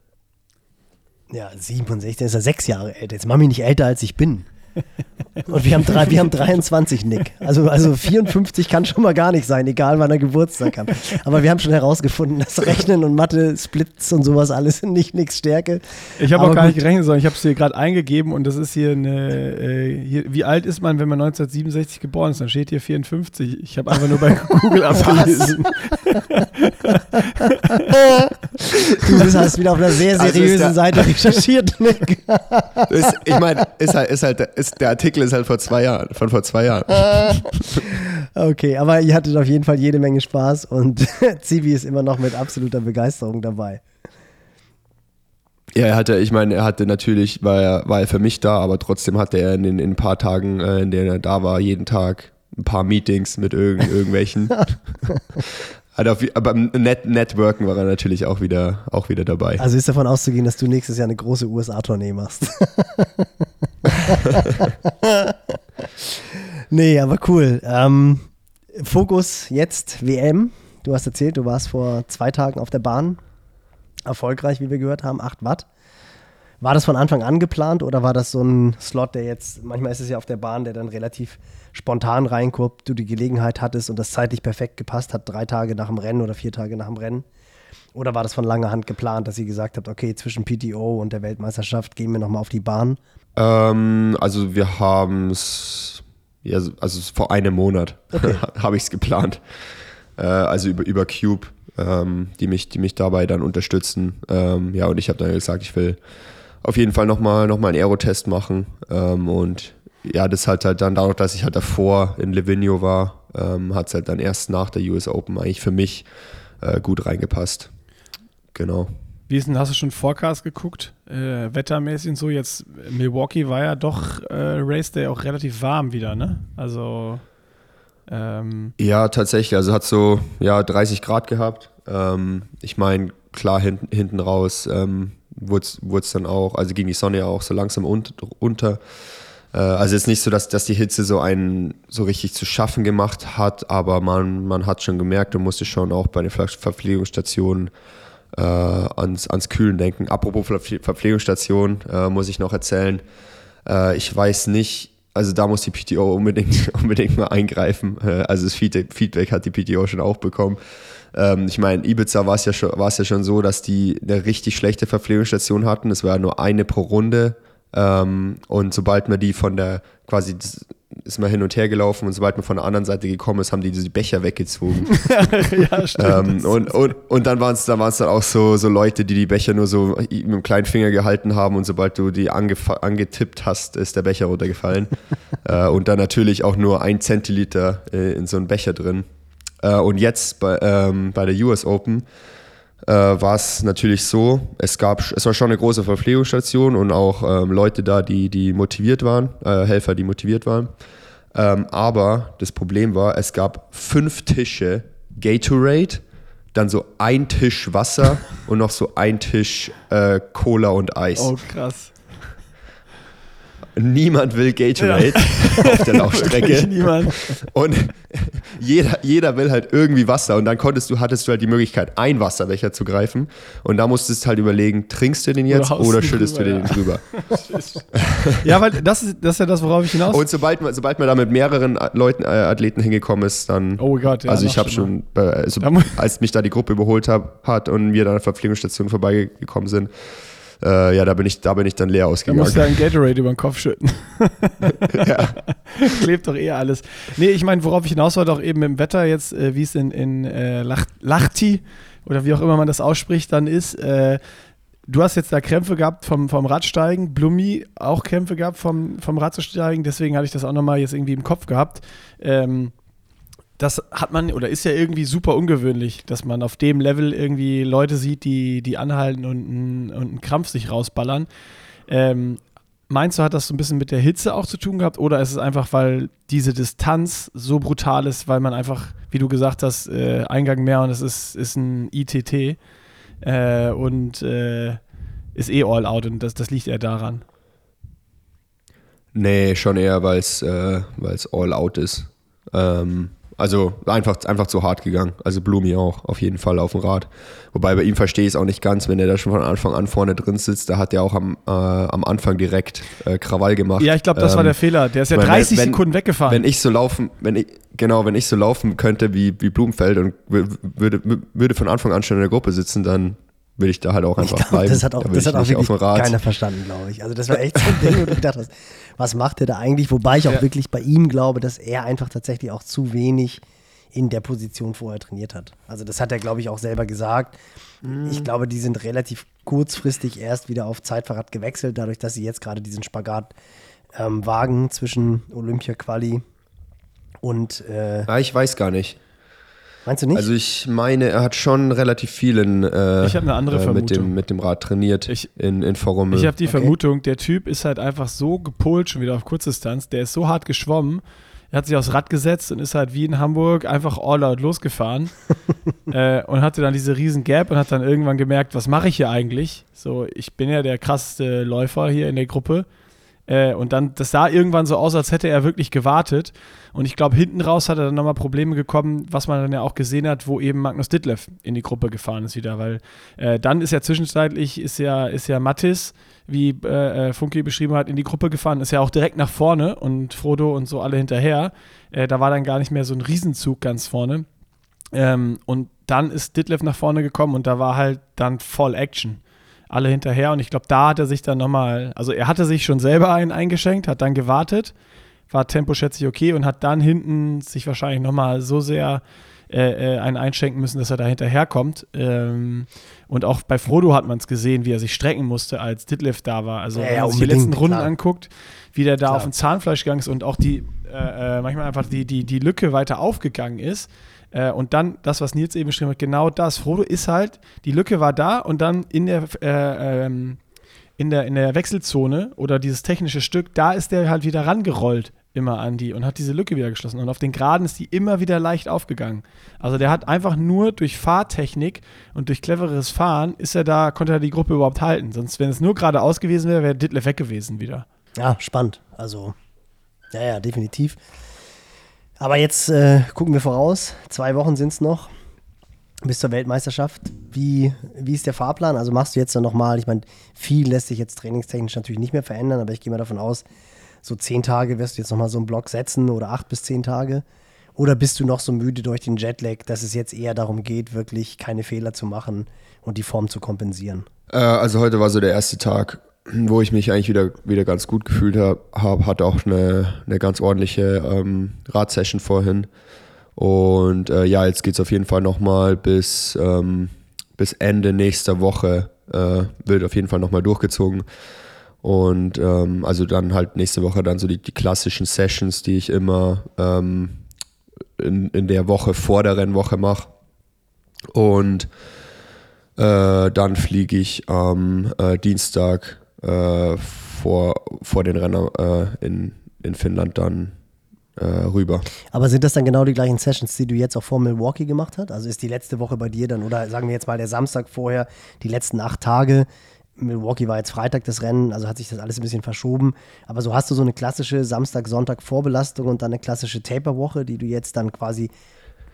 Ja, 67, ist er sechs Jahre älter. Jetzt mach mich nicht älter, als ich bin. Und wir haben, drei, wir haben 23, Nick. Also, also 54 kann schon mal gar nicht sein, egal wann er Geburtstag hat. Aber wir haben schon herausgefunden, dass Rechnen und Mathe, Splits und sowas alles nicht nix Stärke. Ich habe auch gar gut. nicht gerechnet, sondern ich habe es hier gerade eingegeben und das ist hier eine. Äh, hier, wie alt ist man, wenn man 1967 geboren ist? Dann steht hier 54. Ich habe einfach nur bei Google abgelesen. Du bist, hast wieder auf einer sehr Also seriösen der- Seite recherchiert, Nick. Ist, ich meine, ist halt, ist halt, ist, der Artikel ist halt vor zwei Jahren, von vor zwei Jahren. Okay, aber ihr hattet auf jeden Fall jede Menge Spaß und Zivi ist immer noch mit absoluter Begeisterung dabei. Ja, er hatte, ich meine, er hatte natürlich, war er, war er für mich da, aber trotzdem hatte er in den in ein paar Tagen, äh, in denen er da war, jeden Tag ein paar Meetings mit irgend, irgendwelchen. Hat auf, aber im Net Networken war er natürlich auch wieder, auch wieder dabei. Also ist davon auszugehen, dass du nächstes Jahr eine große USA-Tournee machst. nee, aber cool. Ähm, Fokus jetzt WM. Du hast erzählt, du warst vor zwei Tagen auf der Bahn. Erfolgreich, wie wir gehört haben, 8 Watt. War das von Anfang an geplant oder war das so ein Slot, der jetzt, manchmal ist es ja auf der Bahn, der dann relativ spontan reinkommt, du die Gelegenheit hattest und das zeitlich perfekt gepasst hat, drei Tage nach dem Rennen oder vier Tage nach dem Rennen? Oder war das von langer Hand geplant, dass ihr gesagt habt, okay, zwischen PTO und der Weltmeisterschaft gehen wir nochmal auf die Bahn? Ähm, also wir haben es, ja, also vor einem Monat habe ich es geplant. Äh, also über, über Cube, ähm, die, mich, die mich dabei dann unterstützen. Ähm, ja, und ich habe dann gesagt, ich will auf jeden Fall nochmal noch mal einen Aerotest machen. Ähm, und ja, das hat halt dann dadurch, dass ich halt davor in Livigno war, ähm, hat es halt dann erst nach der US Open eigentlich für mich äh, gut reingepasst. Genau. Wie ist denn, hast du schon Forecast geguckt? Äh, wettermäßig und so. Jetzt Milwaukee war ja doch äh, Race Day auch relativ warm wieder, ne? Also ähm, Ja, tatsächlich. Also hat so ja, 30 Grad gehabt. Ähm, ich meine, klar, hinten, hinten raus ähm, wurde es dann auch, also ging die Sonne ja auch so langsam un unter. Äh, also jetzt nicht so, dass, dass die Hitze so einen so richtig zu schaffen gemacht hat, aber man, man hat schon gemerkt und musste schon auch bei den Ver Verpflegungsstationen äh, ans, ans Kühlen denken. Apropos Verpfle Verpflegungsstation, äh, muss ich noch erzählen. Äh, ich weiß nicht, also da muss die PTO unbedingt, unbedingt mal eingreifen. Äh, also das Feedback hat die PTO schon auch bekommen. Ähm, ich meine, Ibiza war es ja, schon- war es ja schon so, dass die eine richtig schlechte Verpflegungsstation hatten. Es war nur eine pro Runde. Ähm, und sobald man die von der, quasi, ist mal hin und her gelaufen und sobald man von der anderen Seite gekommen ist, haben die diese Becher weggezogen. ja, stimmt. Ähm, und, und, und dann waren es dann, waren's dann auch so, so Leute, die die Becher nur so mit dem kleinen Finger gehalten haben und sobald du die angetippt hast, ist der Becher runtergefallen. äh, und dann natürlich auch nur ein Zentiliter äh, in so einen Becher drin. Äh, und jetzt bei, ähm, bei der US Open äh, war es natürlich so, es gab, es war schon eine große Verpflegungsstation und auch ähm, Leute da, die, die motiviert waren, äh, Helfer, die motiviert waren. Ähm, aber das Problem war, es gab fünf Tische Gatorade, dann so ein Tisch Wasser und noch so ein Tisch äh, Cola und Eis. oh, krass. Niemand will Gatorade auf der Laufstrecke. niemand. Und jeder, jeder will halt irgendwie Wasser. Und dann konntest du, hattest du halt die Möglichkeit, ein Wasserbecher zu greifen. Und da musstest du halt überlegen, trinkst du den jetzt Oder oder, schüttest drüber, du den ja. drüber. Ja, weil das ist, das ist ja das, worauf ich hinaus Und sobald man, sobald man da mit mehreren Leuten, äh, Athleten hingekommen ist, dann. Oh Gott, ja, Also ich habe schon, äh, also als mich da die Gruppe überholt hab, hat und wir dann an der Verpflegungsstation vorbeigekommen sind, äh, ja, da bin ich, da bin ich dann leer Da ausgegangen. musst du ein Gatorade über den Kopf schütten. Klebt doch eh alles. Nee, ich meine, worauf ich hinaus wollte, auch eben im Wetter jetzt, äh, wie es in, in äh, Lach Lachti oder wie auch immer man das ausspricht, dann ist. Äh, du hast jetzt da Krämpfe gehabt vom, vom Radsteigen, Blumi auch Krämpfe gehabt vom, vom Radsteigen, deswegen hatte ich das auch nochmal jetzt irgendwie im Kopf gehabt. Ähm, das hat man oder ist ja irgendwie super ungewöhnlich, dass man auf dem Level irgendwie Leute sieht, die, die anhalten und, einen- und einen Krampf sich rausballern. Ähm, meinst du, hat das so ein bisschen mit der Hitze auch zu tun gehabt oder ist es einfach, weil diese Distanz so brutal ist, weil man einfach, wie du gesagt hast, äh, Eingang mehr und es ist, ist ein ITT äh, und äh, ist eh all out und das, das liegt eher daran. Nee, schon eher, weil es äh, all out ist. Ähm, Also einfach, einfach zu hart gegangen. Also Blumi auch, auf jeden Fall auf dem Rad. Wobei bei ihm verstehe ich es auch nicht ganz, wenn er da schon von Anfang an vorne drin sitzt. Da hat er auch am, äh, am Anfang direkt äh, Krawall gemacht. Ja, ich glaube, das ähm, war der Fehler. Der ist ja 30 wenn, Sekunden weggefahren. Wenn ich so laufen, wenn ich, genau, wenn ich so laufen könnte wie, wie Blumenfeld und würde, würde von Anfang an schon in der Gruppe sitzen, dann würde ich da halt auch einfach glaub, bleiben. Das hat auch, das hat auch wirklich keiner verstanden, glaube ich. Also das war echt so ein Ding, wo du gedacht hast, was macht er da eigentlich? Wobei ich auch ja. wirklich bei ihm glaube, dass er einfach tatsächlich auch zu wenig in der Position vorher trainiert hat. Also das hat er, glaube ich, auch selber gesagt. Mhm. Ich glaube, die sind relativ kurzfristig erst wieder auf Zeitfahrrad gewechselt, dadurch, dass sie jetzt gerade diesen Spagat ähm, wagen zwischen Olympia-Quali und äh, ah, ich weiß gar nicht. Meinst du nicht? Also ich meine, er hat schon relativ vielen äh, ich eine andere äh, mit, dem, mit dem Rad trainiert ich, in, in Vorrummel. Ich habe die okay. Vermutung, der Typ ist halt einfach so gepolt schon wieder auf Kurzdistanz, der ist so hart geschwommen, er hat sich aufs Rad gesetzt und ist halt wie in Hamburg einfach all out losgefahren äh, und hatte dann diese riesen Gap und hat dann irgendwann gemerkt, was mache ich hier eigentlich? So, ich bin ja der krasseste Läufer hier in der Gruppe äh, und dann, das sah irgendwann so aus, als hätte er wirklich gewartet. Und ich glaube, hinten raus hat er dann nochmal Probleme gekommen, was man dann ja auch gesehen hat, wo eben Magnus Ditlev in die Gruppe gefahren ist wieder. Weil äh, dann ist ja zwischenzeitlich, ist ja, ist ja Mattis, wie äh, äh, Funky beschrieben hat, in die Gruppe gefahren, ist ja auch direkt nach vorne und Frodo und so alle hinterher. Äh, da war dann gar nicht mehr so ein Riesenzug ganz vorne. Ähm, und dann ist Ditlev nach vorne gekommen und da war halt dann voll Action alle hinterher. Und ich glaube, da hat er sich dann nochmal, also er hatte sich schon selber einen eingeschenkt, hat dann gewartet, war Tempo schätze ich okay und hat dann hinten sich wahrscheinlich nochmal so sehr äh, äh, einen einschenken müssen, dass er da hinterherkommt. Ähm, und auch bei Frodo hat man es gesehen, wie er sich strecken musste, als Ditlev da war. Also ja, wenn man sich die letzten Runden klar. anguckt, wie der da klar. auf den Zahnfleisch gegangen ist und auch die äh, äh, manchmal einfach die, die, die Lücke weiter aufgegangen ist. Äh, und dann das, was Nils eben beschrieben hat, genau das. Frodo ist halt, die Lücke war da und dann in der, äh, ähm, in der, in der Wechselzone oder dieses technische Stück, da ist der halt wieder rangerollt immer an die und hat diese Lücke wieder geschlossen. Und auf den Geraden ist die immer wieder leicht aufgegangen. Also der hat einfach nur durch Fahrtechnik und durch cleveres Fahren ist er da, konnte er die Gruppe überhaupt halten. Sonst, wenn es nur geradeaus gewesen wäre, wäre Ditlev weg gewesen wieder. Ja, spannend. Also, ja, ja, definitiv. Aber jetzt äh, gucken wir voraus. Zwei Wochen sind es noch bis zur Weltmeisterschaft. Wie, wie ist der Fahrplan? Also machst du jetzt dann nochmal, ich meine, viel lässt sich jetzt trainingstechnisch natürlich nicht mehr verändern, aber ich gehe mal davon aus, so zehn Tage wirst du jetzt nochmal so einen Block setzen oder acht bis zehn Tage. Oder bist du noch so müde durch den Jetlag, dass es jetzt eher darum geht, wirklich keine Fehler zu machen und die Form zu kompensieren? Äh, also heute war so der erste Tag, wo ich mich eigentlich wieder, wieder ganz gut gefühlt habe. Hab, hatte auch eine, eine ganz ordentliche ähm, Radsession vorhin. Und äh, ja, jetzt geht es auf jeden Fall nochmal bis, ähm, bis Ende nächster Woche. Äh, wird auf jeden Fall nochmal durchgezogen. Und ähm, also dann halt nächste Woche dann so die, die klassischen Sessions, die ich immer ähm, in, in der Woche vor der Rennwoche mache. Und äh, dann fliege ich am äh, Dienstag äh, vor, vor den Rennen äh, in, in Finnland dann äh, rüber. Aber sind das dann genau die gleichen Sessions, die du jetzt auch vor Milwaukee gemacht hast? Also ist die letzte Woche bei dir dann, oder sagen wir jetzt mal der Samstag vorher, die letzten acht Tage, Milwaukee war jetzt Freitag das Rennen, also hat sich das alles ein bisschen verschoben. Aber so hast du so eine klassische Samstag-Sonntag-Vorbelastung und dann eine klassische Taper-Woche, die du jetzt dann quasi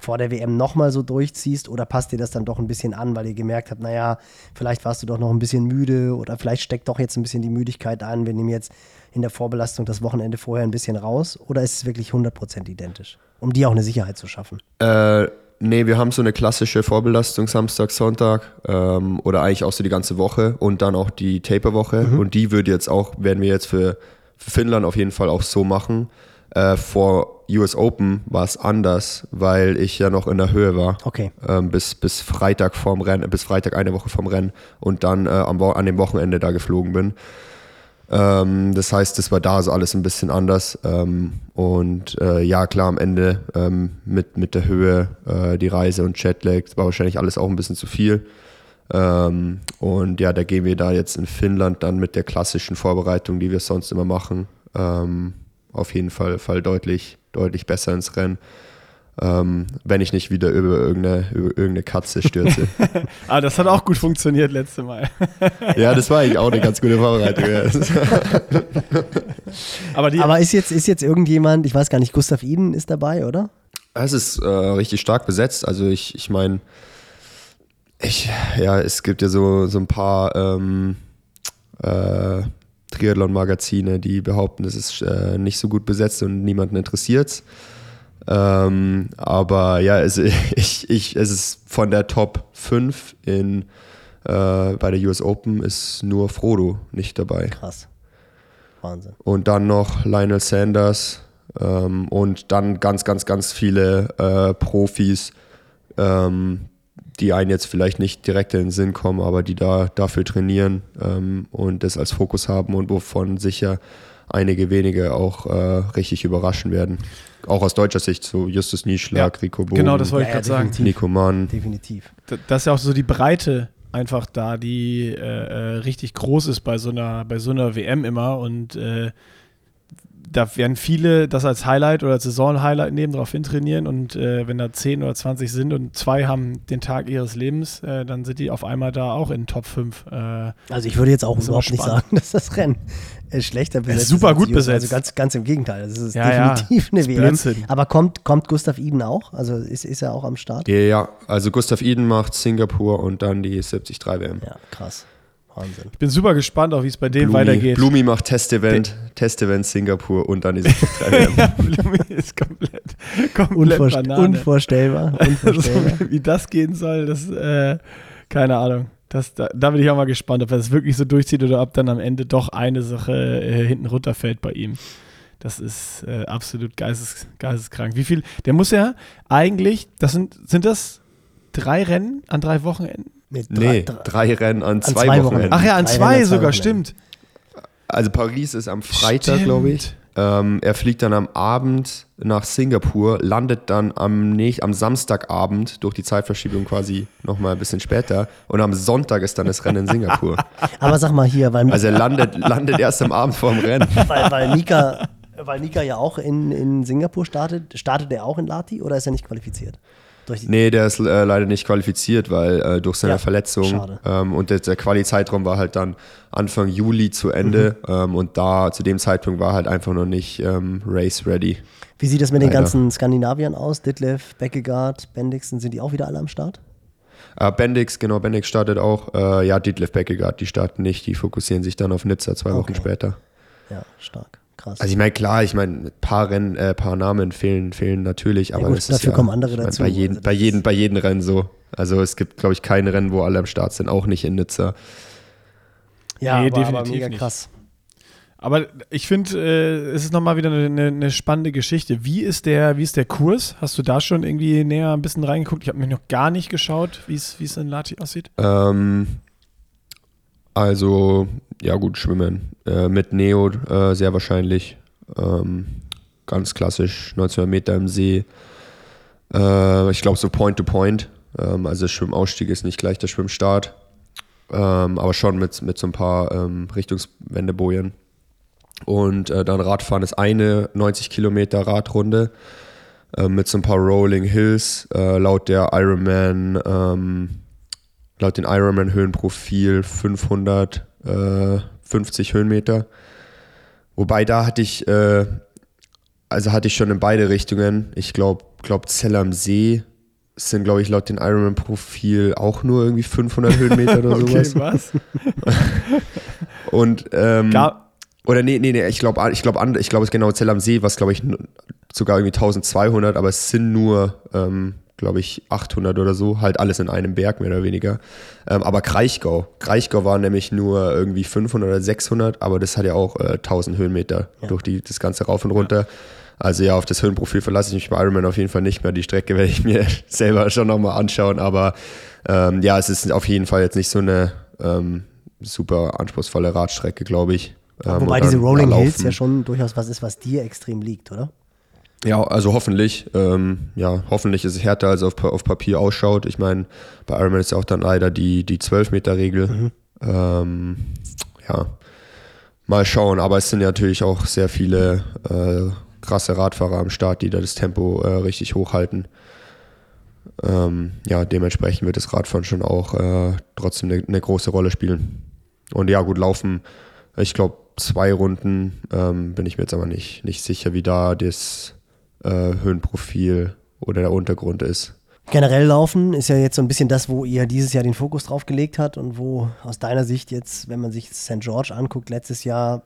vor der WM nochmal so durchziehst oder passt dir das dann doch ein bisschen an, weil ihr gemerkt habt, naja, vielleicht warst du doch noch ein bisschen müde oder vielleicht steckt doch jetzt ein bisschen die Müdigkeit an, wir nehmen jetzt in der Vorbelastung das Wochenende vorher ein bisschen raus oder ist es wirklich 100% identisch, um dir auch eine Sicherheit zu schaffen? Äh, nee, wir haben so eine klassische Vorbelastung Samstag, Sonntag ähm, oder eigentlich auch so die ganze Woche und dann auch die Taper-Woche mhm. und die würde jetzt auch, werden wir jetzt für, für Finnland auf jeden Fall auch so machen. Äh, vor US Open war es anders, weil ich ja noch in der Höhe war. Okay. Ähm, bis, bis Freitag vorm Rennen, bis Freitag eine Woche vorm Rennen und dann äh, am, an dem Wochenende da geflogen bin. Ähm, das heißt, das war da so alles ein bisschen anders. Ähm, und äh, ja, klar, am Ende ähm, mit, mit der Höhe, äh, die Reise und Jetlag, war wahrscheinlich alles auch ein bisschen zu viel. Ähm, und ja, da gehen wir da jetzt in Finnland dann mit der klassischen Vorbereitung, die wir sonst immer machen, ähm, auf jeden Fall, Fall deutlich, deutlich besser ins Rennen. Ähm, wenn ich nicht wieder über irgendeine, über irgendeine Katze stürze. ah, das hat auch gut funktioniert letzte Mal. ja, das war eigentlich auch eine ganz gute Vorbereitung. Aber, die, Aber ist, jetzt, ist jetzt irgendjemand, ich weiß gar nicht, Gustav Iden ist dabei, oder? Es ist äh, richtig stark besetzt. Also ich, ich meine, ich, ja, es gibt ja so, so ein paar ähm, äh, Triathlon-Magazine, die behaupten, es ist äh, nicht so gut besetzt und niemanden interessiert ähm, aber ja, es, ich, ich, es ist von der Top 5 in, äh, bei der US Open ist nur Frodo nicht dabei. Krass. Wahnsinn. Und dann noch Lionel Sanders ähm, und dann ganz, ganz, ganz viele äh, Profis, ähm, die einen jetzt vielleicht nicht direkt in den Sinn kommen, aber die da dafür trainieren ähm, und das als Fokus haben und wovon sicher einige wenige auch äh, richtig überraschen werden. Auch aus deutscher Sicht, so Justus Nieschlag, Ja, Rico Bogen, Genau, das wollte ich ja, gerade sagen. Nico Mann. Definitiv. Das ist ja auch so die Breite einfach da, die äh, äh, richtig groß ist bei so einer, bei so einer WM immer. Und äh, da werden viele das als Highlight oder als Saison-Highlight nehmen, darauf hintrainieren. Und äh, wenn da 10 oder 20 sind und zwei haben den Tag ihres Lebens, äh, dann sind die auf einmal da auch in Top 5. Äh, Also ich würde jetzt auch ist überhaupt aber nicht spannend. sagen, dass das Rennen äh, schlechter besetzt super als gut US. Also besetzt. ganz, ganz im Gegenteil. Das ist Ja, ja. definitiv ist eine WM. Blödsinn. Aber kommt, kommt Gustav Iden auch? Also ist, ist er auch am Start? Ja, ja, also Gustav Iden macht Singapur und dann die 73 WM. Ja, krass. Wahnsinn. ich bin super gespannt, auch wie es bei dem Blumi, weitergeht. Blumi macht Testevent, Testevent Singapur und dann die 73 WM. ja, Blumi ist komplett, komplett Unvorst Banane. unvorstellbar. Unvorstellbar. Also, wie das gehen soll, das, äh, keine Ahnung. Das, da, da bin ich auch mal gespannt, ob er das wirklich so durchzieht oder ob dann am Ende doch eine Sache äh, hinten runterfällt bei ihm. Das ist äh, absolut geistes, geisteskrank. Wie viel, der muss ja eigentlich, das sind, sind das drei Rennen an drei Wochenenden? Nee, Nee, drei- drei Rennen an zwei, zwei Wochenenden. Wochenenden. Ach ja, an Drei zwei Rennen an sogar, Wochenenden. stimmt. Also Paris ist am Freitag, glaube ich. Ähm, er fliegt dann am Abend nach Singapur, landet dann am, nicht, am Samstagabend durch die Zeitverschiebung quasi nochmal ein bisschen später und am Sonntag ist dann das Rennen in Singapur. Aber sag mal hier, weil, Also er landet, landet erst am Abend vor dem Rennen. weil, weil, Nika, weil Nika ja auch in, in Singapur startet, startet er auch in Lati oder ist er nicht qualifiziert? Durch Nee, der ist äh, leider nicht qualifiziert, weil äh, durch seine Ja, Verletzung ähm, und der, der Quali-Zeitraum war halt dann Anfang Juli zu Ende Mhm. ähm, und da zu dem Zeitpunkt war halt einfach noch nicht ähm, race ready. Wie sieht das mit den Leider. ganzen Skandinaviern aus? Ditlev, Beckegaard, Bendixen, sind die auch wieder alle am Start? Äh, Bendix, genau, Bendix startet auch. Äh, ja, Detlef Beckegaard, die starten nicht, die fokussieren sich dann auf Nizza zwei Wochen Okay. später. Ja, stark. Krass. Also ich meine, klar, ich meine, ein paar Rennen, äh, paar Namen fehlen, fehlen natürlich, aber gut, das ist dafür ja, kommen andere ich mein, dazu. Bei, jedem, Also bei, das jedem, ist- bei jedem Rennen so. Also es gibt, glaube ich, kein Rennen, wo alle am Start sind, auch nicht in Nizza. ja, Nee, aber, aber definitiv mega nicht. krass. Aber ich finde, äh, es ist nochmal wieder eine, eine, spannende Geschichte. Wie ist, der, wie ist der Kurs? Hast du da schon irgendwie näher ein bisschen reingeguckt? Ich habe mir noch gar nicht geschaut, wie es wie es in Lati aussieht. Ähm, also, ja gut, Schwimmen. Äh, mit Neo äh, sehr wahrscheinlich. Ähm, ganz klassisch, 1900 Meter im See. Äh, ich glaube so Point to Point. Ähm, also Schwimmausstieg ist nicht gleich der Schwimmstart. Ähm, aber schon mit, mit so ein paar ähm, Richtungswendebojen. Und äh, dann Radfahren ist eine 90 Kilometer Radrunde äh, mit so ein paar Rolling Hills. Äh, laut der Ironman ähm, laut den Ironman Höhenprofil 550 Höhenmeter. Wobei da hatte ich, äh, also hatte ich schon in beide Richtungen. Ich glaube, glaub Zell am See sind, glaube ich, laut dem Ironman Profil auch nur irgendwie 500 Höhenmeter oder sowas. was? Und ähm, Gar, oder nee, nee, nee, ich glaube, ich glaube, ich glaube, es ist genau Zell am See, was glaube ich sogar irgendwie 1200, aber es sind nur, ähm, glaube ich, 800 oder so, halt alles in einem Berg mehr oder weniger. Ähm, aber Kraichgau, Kraichgau war nämlich nur irgendwie 500 oder 600, aber das hat ja auch äh, 1000 Höhenmeter durch die, das ganze rauf und runter. Also ja, auf das Höhenprofil verlasse ich mich bei Ironman auf jeden Fall nicht mehr. Die Strecke werde ich mir selber schon nochmal anschauen, aber ähm, ja, es ist auf jeden Fall jetzt nicht so eine ähm, super anspruchsvolle Radstrecke, glaube ich. Ähm, Wobei und diese Rolling ja, Hills ja schon durchaus was ist, was dir extrem liegt, oder? Ja, also hoffentlich. Ähm, ja, hoffentlich ist es härter, als auf, auf Papier ausschaut. Ich meine, bei Ironman ist ja auch dann leider die, die 12-Meter-Regel. Ähm, ja, mal schauen. Aber es sind ja natürlich auch sehr viele äh, krasse Radfahrer am Start, die da das Tempo äh, richtig hochhalten. Ähm, ja, dementsprechend wird das Radfahren schon auch äh, trotzdem eine, eine große Rolle spielen. Und ja, gut, laufen, ich glaube, zwei Runden ähm, bin ich mir jetzt aber nicht, nicht sicher, wie da das äh, Höhenprofil oder der Untergrund ist. Generell laufen ist ja jetzt so ein bisschen das, wo ihr dieses Jahr den Fokus drauf gelegt hat und wo aus deiner Sicht jetzt, wenn man sich St. George anguckt, letztes Jahr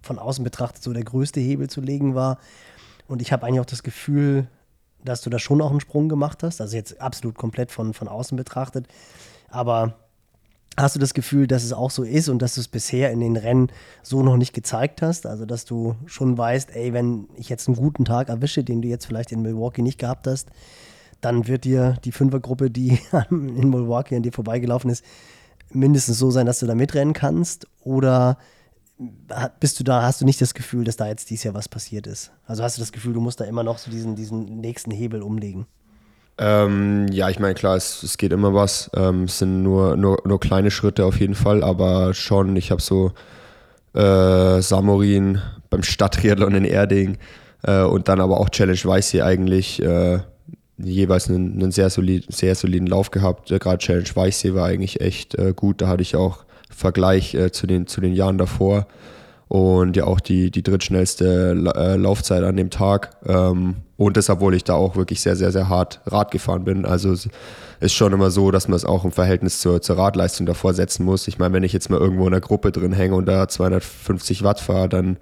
von außen betrachtet so der größte Hebel zu legen war. Und ich habe eigentlich auch das Gefühl, dass du da schon auch einen Sprung gemacht hast. Also jetzt absolut komplett von, von außen betrachtet. Aber hast du das Gefühl, dass es auch so ist und dass du es bisher in den Rennen so noch nicht gezeigt hast? Also dass du schon weißt, ey, wenn ich jetzt einen guten Tag erwische, den du jetzt vielleicht in Milwaukee nicht gehabt hast, dann wird dir die Fünfergruppe, die in Milwaukee an dir vorbeigelaufen ist, mindestens so sein, dass du da mitrennen kannst? Oder bist du da, hast du nicht das Gefühl, dass da jetzt dieses Jahr was passiert ist? Also hast du das Gefühl, du musst da immer noch so diesen, diesen nächsten Hebel umlegen? Ähm, ja, ich meine, klar, es, es geht immer was. Ähm, es sind nur, nur, nur kleine Schritte auf jeden Fall, aber schon, ich habe so äh, Samorin beim Stadtriathlon in Erding äh, und dann aber auch Challenge Weißsee eigentlich äh, jeweils einen, einen, sehr, solid, sehr soliden Lauf gehabt. Äh, Gerade Challenge Weißsee war eigentlich echt äh, gut. Da hatte ich auch Vergleich äh, zu, den, zu den Jahren davor und ja auch die, die drittschnellste Laufzeit an dem Tag. Ähm, und das, obwohl ich da auch wirklich sehr, sehr, sehr hart Rad gefahren bin. Also es ist schon immer so, dass man es auch im Verhältnis zur, zur Radleistung davor setzen muss. Ich meine, wenn ich jetzt mal irgendwo in einer Gruppe drin hänge und da 250 Watt fahre, dann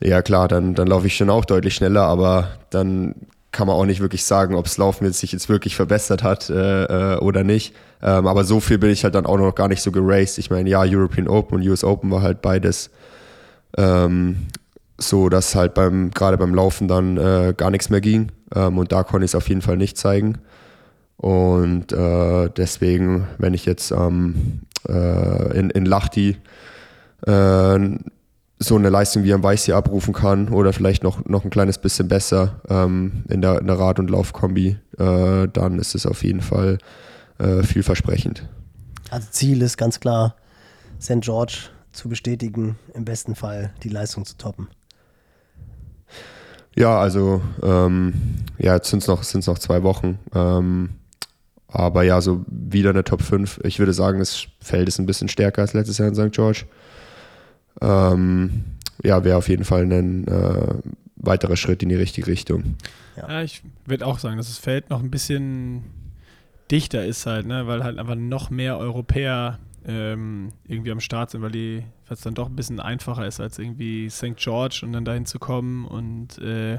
ja klar, dann, dann laufe ich schon auch deutlich schneller, aber dann kann man auch nicht wirklich sagen, ob das Laufen jetzt sich jetzt wirklich verbessert hat äh, äh, oder nicht. Ähm, aber so viel bin ich halt dann auch noch gar nicht so geraced. Ich meine, ja, European Open und US Open war halt beides ähm, so, dass halt beim gerade beim Laufen dann äh, gar nichts mehr ging. Ähm, und da konnte ich es auf jeden Fall nicht zeigen. Und äh, deswegen, wenn ich jetzt ähm, äh, in, in Lachti äh, so eine Leistung wie am Weißsee abrufen kann oder vielleicht noch, noch ein kleines bisschen besser ähm, in, der, in der Rad- und Laufkombi, äh, dann ist es auf jeden Fall äh, vielversprechend. Also Ziel ist ganz klar, St. George zu bestätigen, im besten Fall die Leistung zu toppen. Ja, also ähm, ja, jetzt sind es noch, noch zwei Wochen. Ähm, aber ja, so wieder eine Top 5. Ich würde sagen, das Feld ist ein bisschen stärker als letztes Jahr in St. George ähm, ja, wäre auf jeden Fall ein äh, weiterer Schritt in die richtige Richtung. Ja, ja ich würde auch sagen, dass das Feld noch ein bisschen dichter ist halt, ne? weil halt einfach noch mehr Europäer ähm, irgendwie am Start sind, weil die, es dann doch ein bisschen einfacher ist, als irgendwie St. George und dann dahin zu kommen und äh,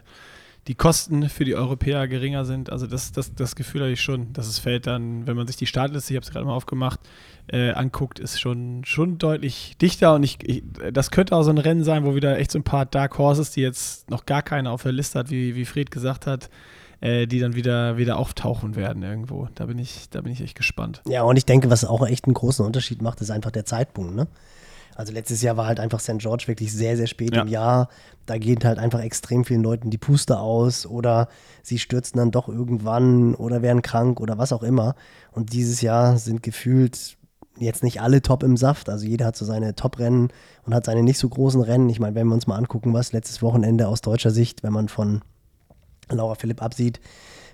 die Kosten für die Europäer geringer sind. Also das, das, das Gefühl habe ich schon, dass es fällt dann, wenn man sich die Startliste, ich habe es gerade mal aufgemacht, äh, anguckt, ist schon, schon deutlich dichter und ich, ich, das könnte auch so ein Rennen sein, wo wieder echt so ein paar Dark Horses, die jetzt noch gar keiner auf der Liste hat, wie, wie Fred gesagt hat, äh, die dann wieder, wieder auftauchen werden irgendwo. Da bin ich, da bin ich echt gespannt. Ja, und ich denke, was auch echt einen großen Unterschied macht, ist einfach der Zeitpunkt, ne? Also letztes Jahr war halt einfach St. George wirklich sehr, sehr spät ja. im Jahr. Da geht halt einfach extrem vielen Leuten die Puste aus oder sie stürzen dann doch irgendwann oder werden krank oder was auch immer. Und dieses Jahr sind gefühlt jetzt nicht alle top im Saft. Also jeder hat so seine Top-Rennen und hat seine nicht so großen Rennen. Ich meine, wenn wir uns mal angucken, was letztes Wochenende aus deutscher Sicht, wenn man von Laura Philipp absieht,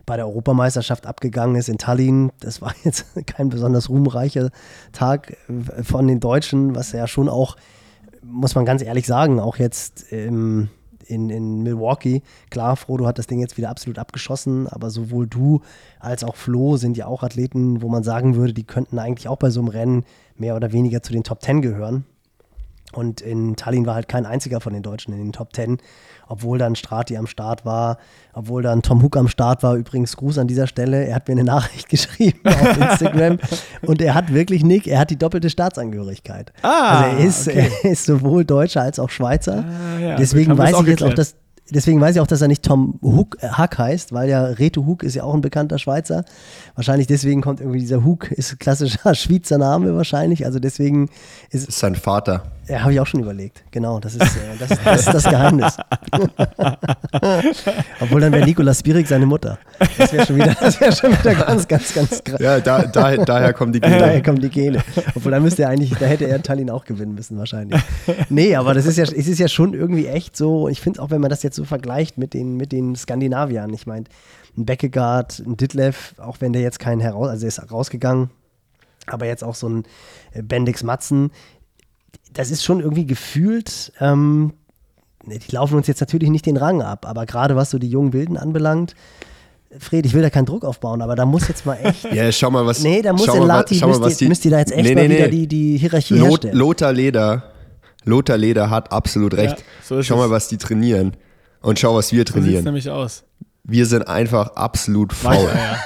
bei der Europameisterschaft abgegangen ist in Tallinn. Das war jetzt kein besonders ruhmreicher Tag äh, von den Deutschen, was ja schon auch, muss man ganz ehrlich sagen, auch jetzt ähm, in, in Milwaukee. Klar, Frodo hat das Ding jetzt wieder absolut abgeschossen, aber sowohl du als auch Flo sind ja auch Athleten, wo man sagen würde, die könnten eigentlich auch bei so einem Rennen mehr oder weniger zu den Top Ten gehören. Und in Tallinn war halt kein einziger von den Deutschen in den Top Ten obwohl dann Strati am Start war, obwohl dann Tom Hook am Start war. Übrigens, Gruß an dieser Stelle. Er hat mir eine Nachricht geschrieben auf Instagram und er hat wirklich Nick, er hat die doppelte Staatsangehörigkeit. Ah, also er ist, okay. er ist sowohl Deutscher als auch Schweizer. Ah, ja, Deswegen weiß ich jetzt auch, dass Deswegen weiß ich auch, dass er nicht Tom Hook, äh, Hack heißt, weil ja Reto Hook ist ja auch ein bekannter Schweizer. Wahrscheinlich deswegen kommt irgendwie dieser Hook, ist klassischer Schweizer Name wahrscheinlich. Also deswegen ist. ist sein Vater. Ja, habe ich auch schon überlegt. Genau, das ist, äh, das, das, ist das Geheimnis. Obwohl dann wäre Nikolas Spirik seine Mutter. Das wäre schon, wieder, wär schon wieder ganz, ganz, ganz krass. Ja, da, da, daher kommen die Gene. Daher kommen die Gene. Obwohl, da müsste er eigentlich, da hätte er Tallinn auch gewinnen müssen wahrscheinlich. Nee, aber das ist ja, es ist ja schon irgendwie echt so, ich finde auch, wenn man das jetzt so vergleicht mit den, mit den Skandinaviern, ich meine, ein Beckegaard, ein Ditlev, auch wenn der jetzt keinen heraus, also er ist rausgegangen, aber jetzt auch so ein Bendix Matzen, das ist schon irgendwie gefühlt, ähm, die laufen uns jetzt natürlich nicht den Rang ab, aber gerade was so die jungen Wilden anbelangt, Fred, ich will da keinen Druck aufbauen, aber da muss jetzt mal echt. Ja, schau mal, was. Nee, da muss in mal, Lati, schau mal, was müsst, ihr, müsst ihr da jetzt echt Nee, mal nee, wieder nee. die, die Hierarchie Lot, herstellen. Lothar Leder. Lothar Leder hat absolut recht. so ist schau es. mal, was die trainieren. Und schau, was wir So sieht es trainieren. nämlich aus. Wir sind einfach absolut faul. Weicheier.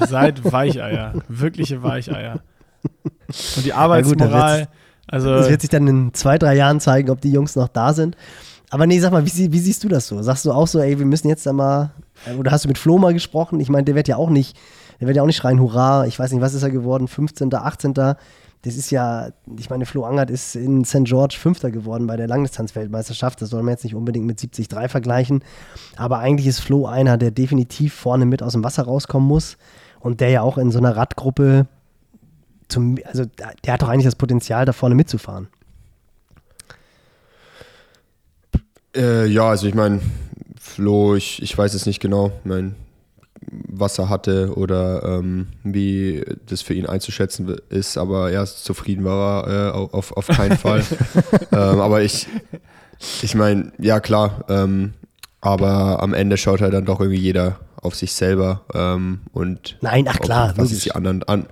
Ihr seid Weicheier. Wirkliche Weicheier. Und die gut, dann Arbeitsmoral, also Das wird sich dann in zwei, drei Jahren zeigen, ob die Jungs noch da sind. Aber nee, sag mal, wie, wie siehst du das so? Sagst du auch so, ey, wir müssen jetzt da mal, oder hast du mit Flo mal gesprochen? Ich meine, der wird ja auch nicht, der wird ja auch nicht schreien, hurra, ich weiß nicht, was ist er geworden, 15., 18., das ist ja, ich meine, Flo Angert ist in St. George Fünfter geworden bei der Langdistanz-Weltmeisterschaft, das soll man jetzt nicht unbedingt mit 73 vergleichen, aber eigentlich ist Flo einer, der definitiv vorne mit aus dem Wasser rauskommen muss und der ja auch in so einer Radgruppe zum, also der hat doch eigentlich das Potenzial, da vorne mitzufahren. Äh, ja, also ich meine, Flo, ich, ich weiß es nicht genau, mein, was er hatte oder ähm, wie das für ihn einzuschätzen ist, aber ja, zufrieden war er äh, auf, auf keinen Fall. ähm, aber ich, ich meine, ja klar, ähm, aber am Ende schaut halt dann doch irgendwie jeder auf sich selber ähm, und Nein, ach klar, was logisch. es die anderen an,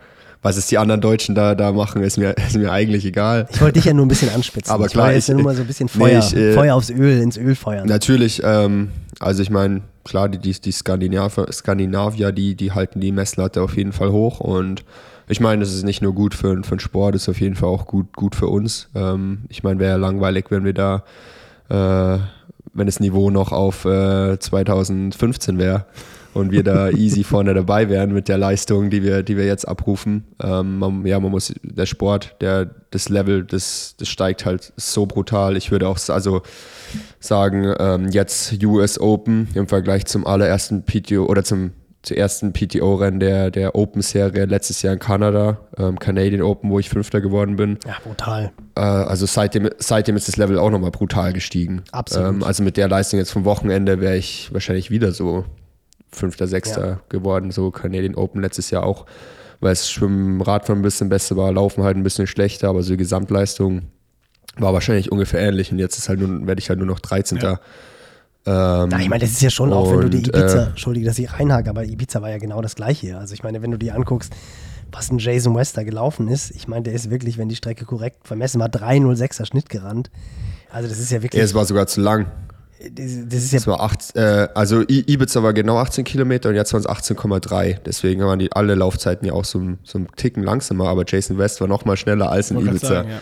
was es die anderen Deutschen da, da machen, ist mir, ist mir eigentlich egal. Ich wollte dich ja nur ein bisschen anspitzen. Aber ich klar, wollte jetzt ich- nur mal so ein bisschen nee, Feuer, ich, äh, Feuer aufs Öl, ins Öl feuern. Natürlich, ähm, also ich meine, klar, die, die, die Skandinavier, Skandinavier die, die halten die Messlatte auf jeden Fall hoch und ich meine, das ist nicht nur gut für, für den Sport, ist auf jeden Fall auch gut, gut für uns. Ähm, ich meine, wäre ja langweilig, wenn wir da, äh, wenn das Niveau noch auf äh, 2015 wäre und wir da easy vorne dabei wären mit der Leistung, die wir, die wir jetzt abrufen. Ähm, man, ja, man muss, der Sport, der, das Level, das, das steigt halt so brutal. Ich würde auch, also sagen, ähm, jetzt US Open im Vergleich zum allerersten PTO oder zum, zum ersten PTO-Rennen der, der Open-Serie letztes Jahr in Kanada, ähm, Canadian Open, wo ich Fünfter geworden bin. ja, brutal. Äh, also seitdem, seitdem ist das Level auch nochmal brutal gestiegen. Absolut. Ähm, also mit der Leistung jetzt vom Wochenende wäre ich wahrscheinlich wieder so Fünfter, Sechster Ja. geworden, so Canadian Open letztes Jahr auch, weil es Schwimmen, Radfahren ein bisschen besser war, Laufen halt ein bisschen schlechter, aber so die Gesamtleistung war wahrscheinlich ungefähr ähnlich und jetzt ist halt nur, werde ich halt nur noch 13. Ja. Ähm, Ja, ich meine, das ist ja schon auch, wenn du die und, Ibiza, äh, Entschuldige, dass ich reinhake, aber Ibiza war ja genau das Gleiche. Also ich meine, wenn du dir anguckst, was ein Jason West da gelaufen ist, ich meine, der ist wirklich, wenn die Strecke korrekt vermessen war, 3,06er Schnitt gerannt. Also das ist ja wirklich, ja, es war sogar zu lang. Das, das ist ja Es war acht, äh, also I Ibiza war genau 18 Kilometer und jetzt waren es 18,3. Deswegen waren die alle Laufzeiten ja auch so, ein- so einen Ticken langsamer, aber Jason West war noch mal schneller als in Ibiza. sagen, ja.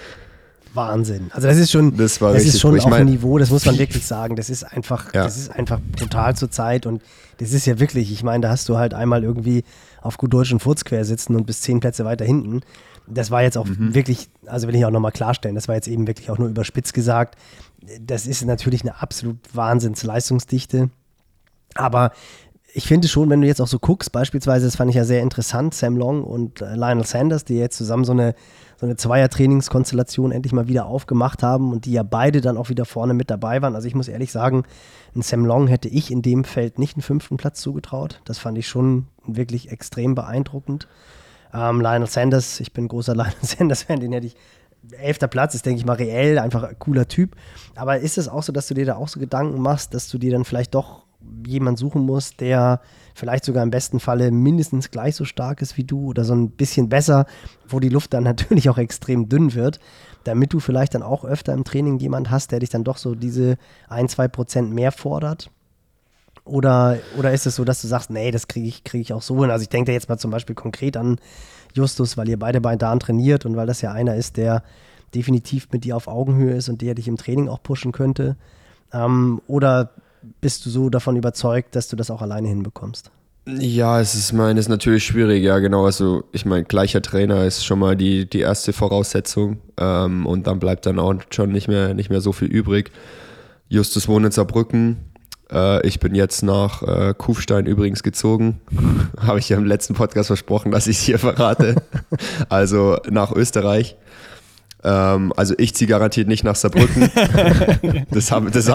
Wahnsinn. Also das ist schon, Das war ist schon cool. Ich auf ein mein- Niveau, das muss man wirklich sagen. Das ist einfach, Ja. das ist einfach brutal zur Zeit und das ist ja wirklich, ich meine, da hast du halt einmal irgendwie auf gut Deutsch einen Furz quer sitzen und bis zehn Plätze weiter hinten. Das war jetzt auch Mhm. wirklich, also will ich auch nochmal klarstellen, das war jetzt eben wirklich auch nur überspitzt gesagt. Das ist natürlich eine absolut Wahnsinnsleistungsdichte. Aber ich finde schon, wenn du jetzt auch so guckst, beispielsweise, das fand ich ja sehr interessant, Sam Long und äh, Lionel Sanders, die jetzt zusammen so eine, so eine Zweier-Trainingskonstellation endlich mal wieder aufgemacht haben und die ja beide dann auch wieder vorne mit dabei waren. Also ich muss ehrlich sagen, ein Sam Long hätte ich in dem Feld nicht einen fünften Platz zugetraut. Das fand ich schon wirklich extrem beeindruckend. Ähm, Lionel Sanders, ich bin großer Lionel Sanders-Fan, den hätte ich. Elfter Platz ist, denke ich mal, reell, einfach ein cooler Typ. Aber ist es auch so, dass du dir da auch so Gedanken machst, dass du dir dann vielleicht doch jemand suchen musst, der vielleicht sogar im besten Falle mindestens gleich so stark ist wie du oder so ein bisschen besser, wo die Luft dann natürlich auch extrem dünn wird, damit du vielleicht dann auch öfter im Training jemand hast, der dich dann doch so diese ein, zwei Prozent mehr fordert? Oder, oder ist es so, dass du sagst, nee, das kriege ich, krieg ich auch so hin? Also ich denke da jetzt mal zum Beispiel konkret an Justus, weil ihr beide bei Dan trainiert und weil das ja einer ist, der definitiv mit dir auf Augenhöhe ist und der dich im Training auch pushen könnte. Ähm, oder bist du so davon überzeugt, dass du das auch alleine hinbekommst? Ja, es ist, mein, ist natürlich schwierig, ja, genau. Also, ich meine, gleicher Trainer ist schon mal die, die erste Voraussetzung. Ähm, und dann bleibt dann auch schon nicht mehr, nicht mehr so viel übrig. Justus wohnt in Saarbrücken. Äh, ich bin jetzt nach äh, Kufstein übrigens gezogen. Habe ich ja im letzten Podcast versprochen, dass ich es hier verrate. also nach Österreich. Ähm, also ich ziehe garantiert nicht nach Saarbrücken. das habe das,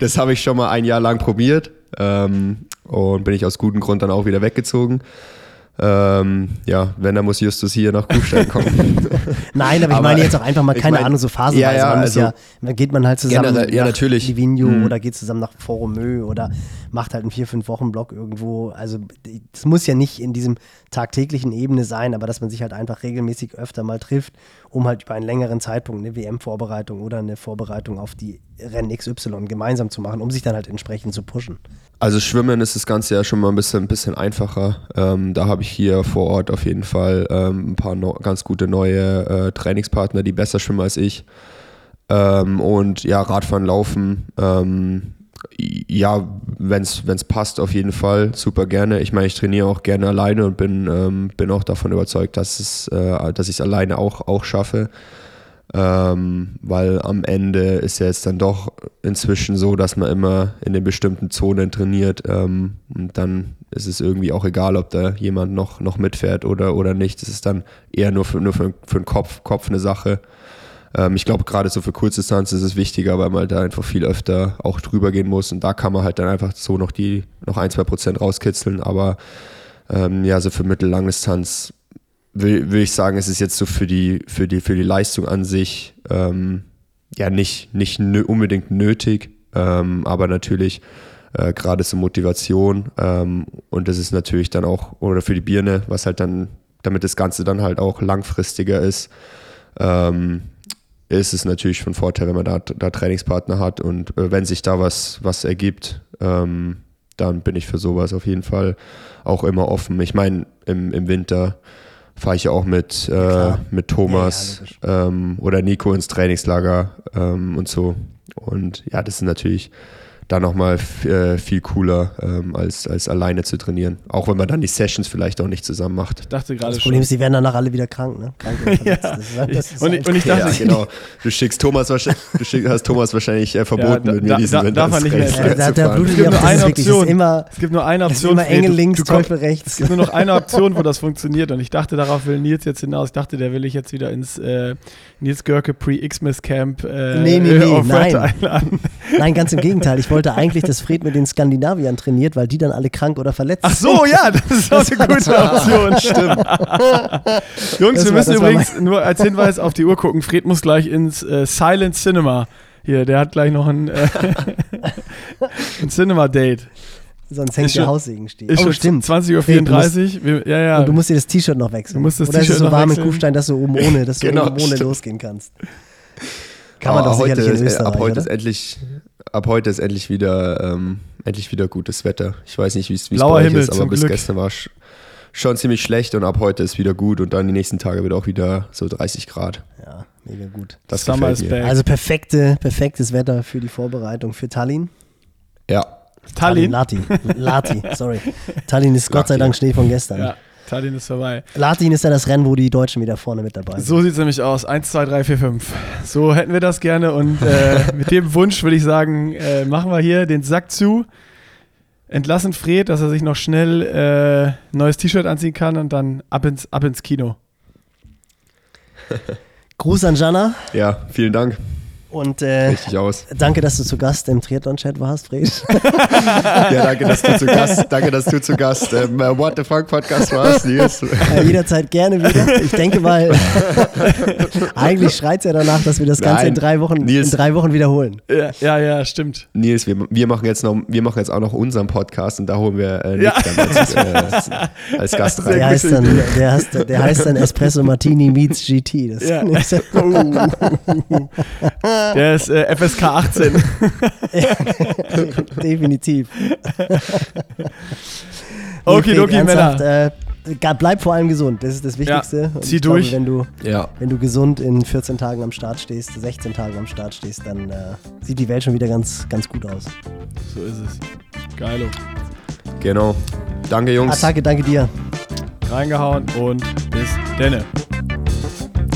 das hab ich schon mal ein Jahr lang probiert ähm, und bin ich aus gutem Grund dann auch wieder weggezogen. Ähm, ja, wenn, dann muss Justus hier nach Kufstein kommen. Nein, aber ich Aber meine jetzt auch einfach mal, ich keine mein- Ahnung, so phasenweise. Ja, ja, man also ja, dann geht man halt zusammen generell- ja, nach natürlich. Livigno Mhm. oder geht zusammen nach Foromö oder macht halt einen vier, fünf Wochen Block irgendwo. Also es muss ja nicht in diesem tagtäglichen Ebene sein, aber dass man sich halt einfach regelmäßig öfter mal trifft, um halt über einen längeren Zeitpunkt eine WM-Vorbereitung oder eine Vorbereitung auf die Rennen XY gemeinsam zu machen, um sich dann halt entsprechend zu pushen. Also Schwimmen ist das Ganze ja schon mal ein bisschen, ein bisschen einfacher. Ähm, da habe ich hier vor Ort auf jeden Fall ähm, ein paar no ganz gute neue äh, Trainingspartner, die besser schwimmen als ich. Ähm, und ja, Radfahren, Laufen, ähm, ja, wenn es passt, auf jeden Fall super gerne. Ich meine, ich trainiere auch gerne alleine und bin, ähm, bin auch davon überzeugt, dass, es, äh, dass ich es alleine auch, auch schaffe. Ähm, weil am Ende ist ja jetzt dann doch inzwischen so, dass man immer in den bestimmten Zonen trainiert ähm, und dann ist es irgendwie auch egal, ob da jemand noch, noch mitfährt oder, oder nicht. Das ist dann eher nur für, nur für, für den Kopf, Kopf eine Sache. Ähm, ich glaube, gerade so für Kurzdistanz ist es wichtiger, weil man da einfach viel öfter auch drüber gehen muss. Und da kann man halt dann einfach so noch die noch ein, zwei Prozent rauskitzeln, aber ähm, ja, so für Mittellangdistanz will, will ich sagen, es ist jetzt so für die, für die, für die Leistung an sich ähm, ja nicht, nicht unbedingt nötig, ähm, aber natürlich äh, gerade so Motivation ähm, und das ist natürlich dann auch, oder für die Birne, was halt dann, damit das Ganze dann halt auch langfristiger ist, ähm, ist es natürlich von Vorteil, wenn man da, da Trainingspartner hat und äh, wenn sich da was, was ergibt, ähm, dann bin ich für sowas auf jeden Fall auch immer offen. Ich meine, im, im Winter fahre ich ja auch mit, äh, mit Thomas ja, ähm, oder Nico ins Trainingslager ähm, und so. Und ja, das ist natürlich dann nochmal äh, viel cooler, ähm, als, als alleine zu trainieren. Auch wenn man dann die Sessions vielleicht auch nicht zusammen macht. Ich dachte gerade Das schon. Problem ist, die werden danach alle wieder krank, ne? Krank. Das das ist Und, ich- und ich dachte, ja, genau. Du schickst Thomas wahrscheinlich, du schick, hast Thomas wahrscheinlich äh, verboten, da- mit mir da- diesen da- Winter darf ins nicht mehr. Ja, da- da blutet Es gibt Ja, nur eine Option. immer- es gibt nur eine Option. immer Engel links, Du komm- Teufel rechts. Es gibt nur noch eine Option, wo das funktioniert. Und ich dachte, darauf will Nils jetzt hinaus. Ich dachte, der will ich jetzt wieder ins äh, Nils Görke Pre-Xmas Camp äh, Nee, nee, nee, auf nein. einladen. Nein, ganz im Gegenteil. Ich wollte eigentlich, dass Fred mit den Skandinaviern trainiert, weil die dann alle krank oder verletzt Ach so, ja, das ist auch eine gute Option. Stimmt. Jungs, Das wir war- müssen übrigens nur als Hinweis auf die Uhr gucken. Fred muss gleich ins äh, Silent Cinema. Hier, der hat gleich noch ein, äh, ein Cinema-Date. Sonst hängt Ist der schon- Haussegen stehen. Ist oh, schon stimmt. 20.34 Uhr. Ja, ja. Und du musst dir das T-Shirt noch wechseln. Du musst das Oder ist es T-Shirt so noch warm in wechseln. Kufstein, dass du oben ohne, dass du Genau, oben ohne stimmt. losgehen kannst. Kann man Aber doch heute, sicherlich in Österreich, ab heute oder? ist endlich, ab heute ist endlich wieder, ähm, endlich wieder gutes Wetter. Ich weiß nicht, wie es wie es Blauer bei euch Himmel, ist, aber bis Glück. gestern war es schon ziemlich schlecht und ab heute ist wieder gut und dann die nächsten Tage wird auch wieder so 30 Grad. Ja, mega gut. Das Summer gefällt mir. Also perfekte, perfektes Wetter für die Vorbereitung für Tallinn. Ja, Tallinn. Lati. Lati, sorry. Tallinn ist Gott sei Lati. Dank Schnee von gestern. Ja, Tallinn ist vorbei. Latin ist ja das Rennen, wo die Deutschen wieder vorne mit dabei sind. So sieht es nämlich aus. 1, 2, 3, 4, 5. So hätten wir das gerne. Und äh, mit dem Wunsch würde ich sagen, äh, machen wir hier den Sack zu. Entlassen Fred, dass er sich noch schnell äh, ein neues T-Shirt anziehen kann und dann ab ins, ab ins Kino. Gruß an Jana ja, vielen Dank. Und äh, Richtig aus. danke, dass du zu Gast im Triathlon-Chat warst, Fred. Ja, danke, dass du zu Gast, danke, dass du zu Gast im äh, What the Fuck Podcast warst, Nils. Äh, jederzeit gerne wieder. Ich denke mal, eigentlich schreit es ja danach, dass wir das Ganze in Nein, drei Wochen, in Nils. drei Wochen wiederholen. Ja, ja, ja stimmt. Nils, wir, wir, machen jetzt noch, wir machen jetzt auch noch unseren Podcast und da holen wir äh, Nick Ja. dann als, äh, als Gast rein. Der heißt, dann, der, heißt, der heißt dann Espresso Martini meets GT. Das Ja. Ist Der ist äh, FSK 18. definitiv. Okay, okay, Männer. Äh, bleib vor allem gesund, das ist das Wichtigste. Und zieh glaube, durch. wenn du, Ja, wenn du gesund in 14 Tagen am Start stehst, 16 Tagen am Start stehst, dann äh, sieht die Welt schon wieder ganz, ganz gut aus. So ist es. Geilo. genau. Danke, Jungs. Attacke, danke dir. Reingehauen und bis denne.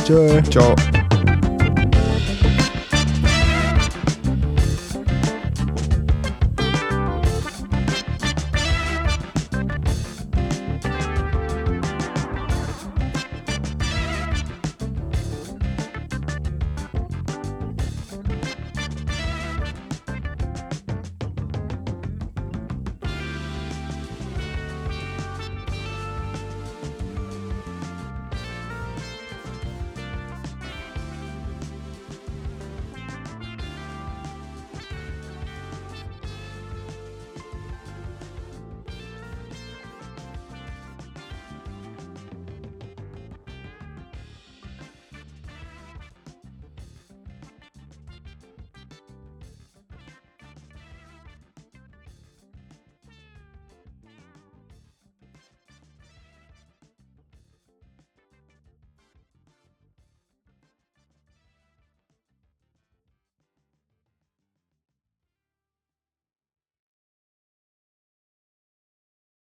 Tschö. Ciao.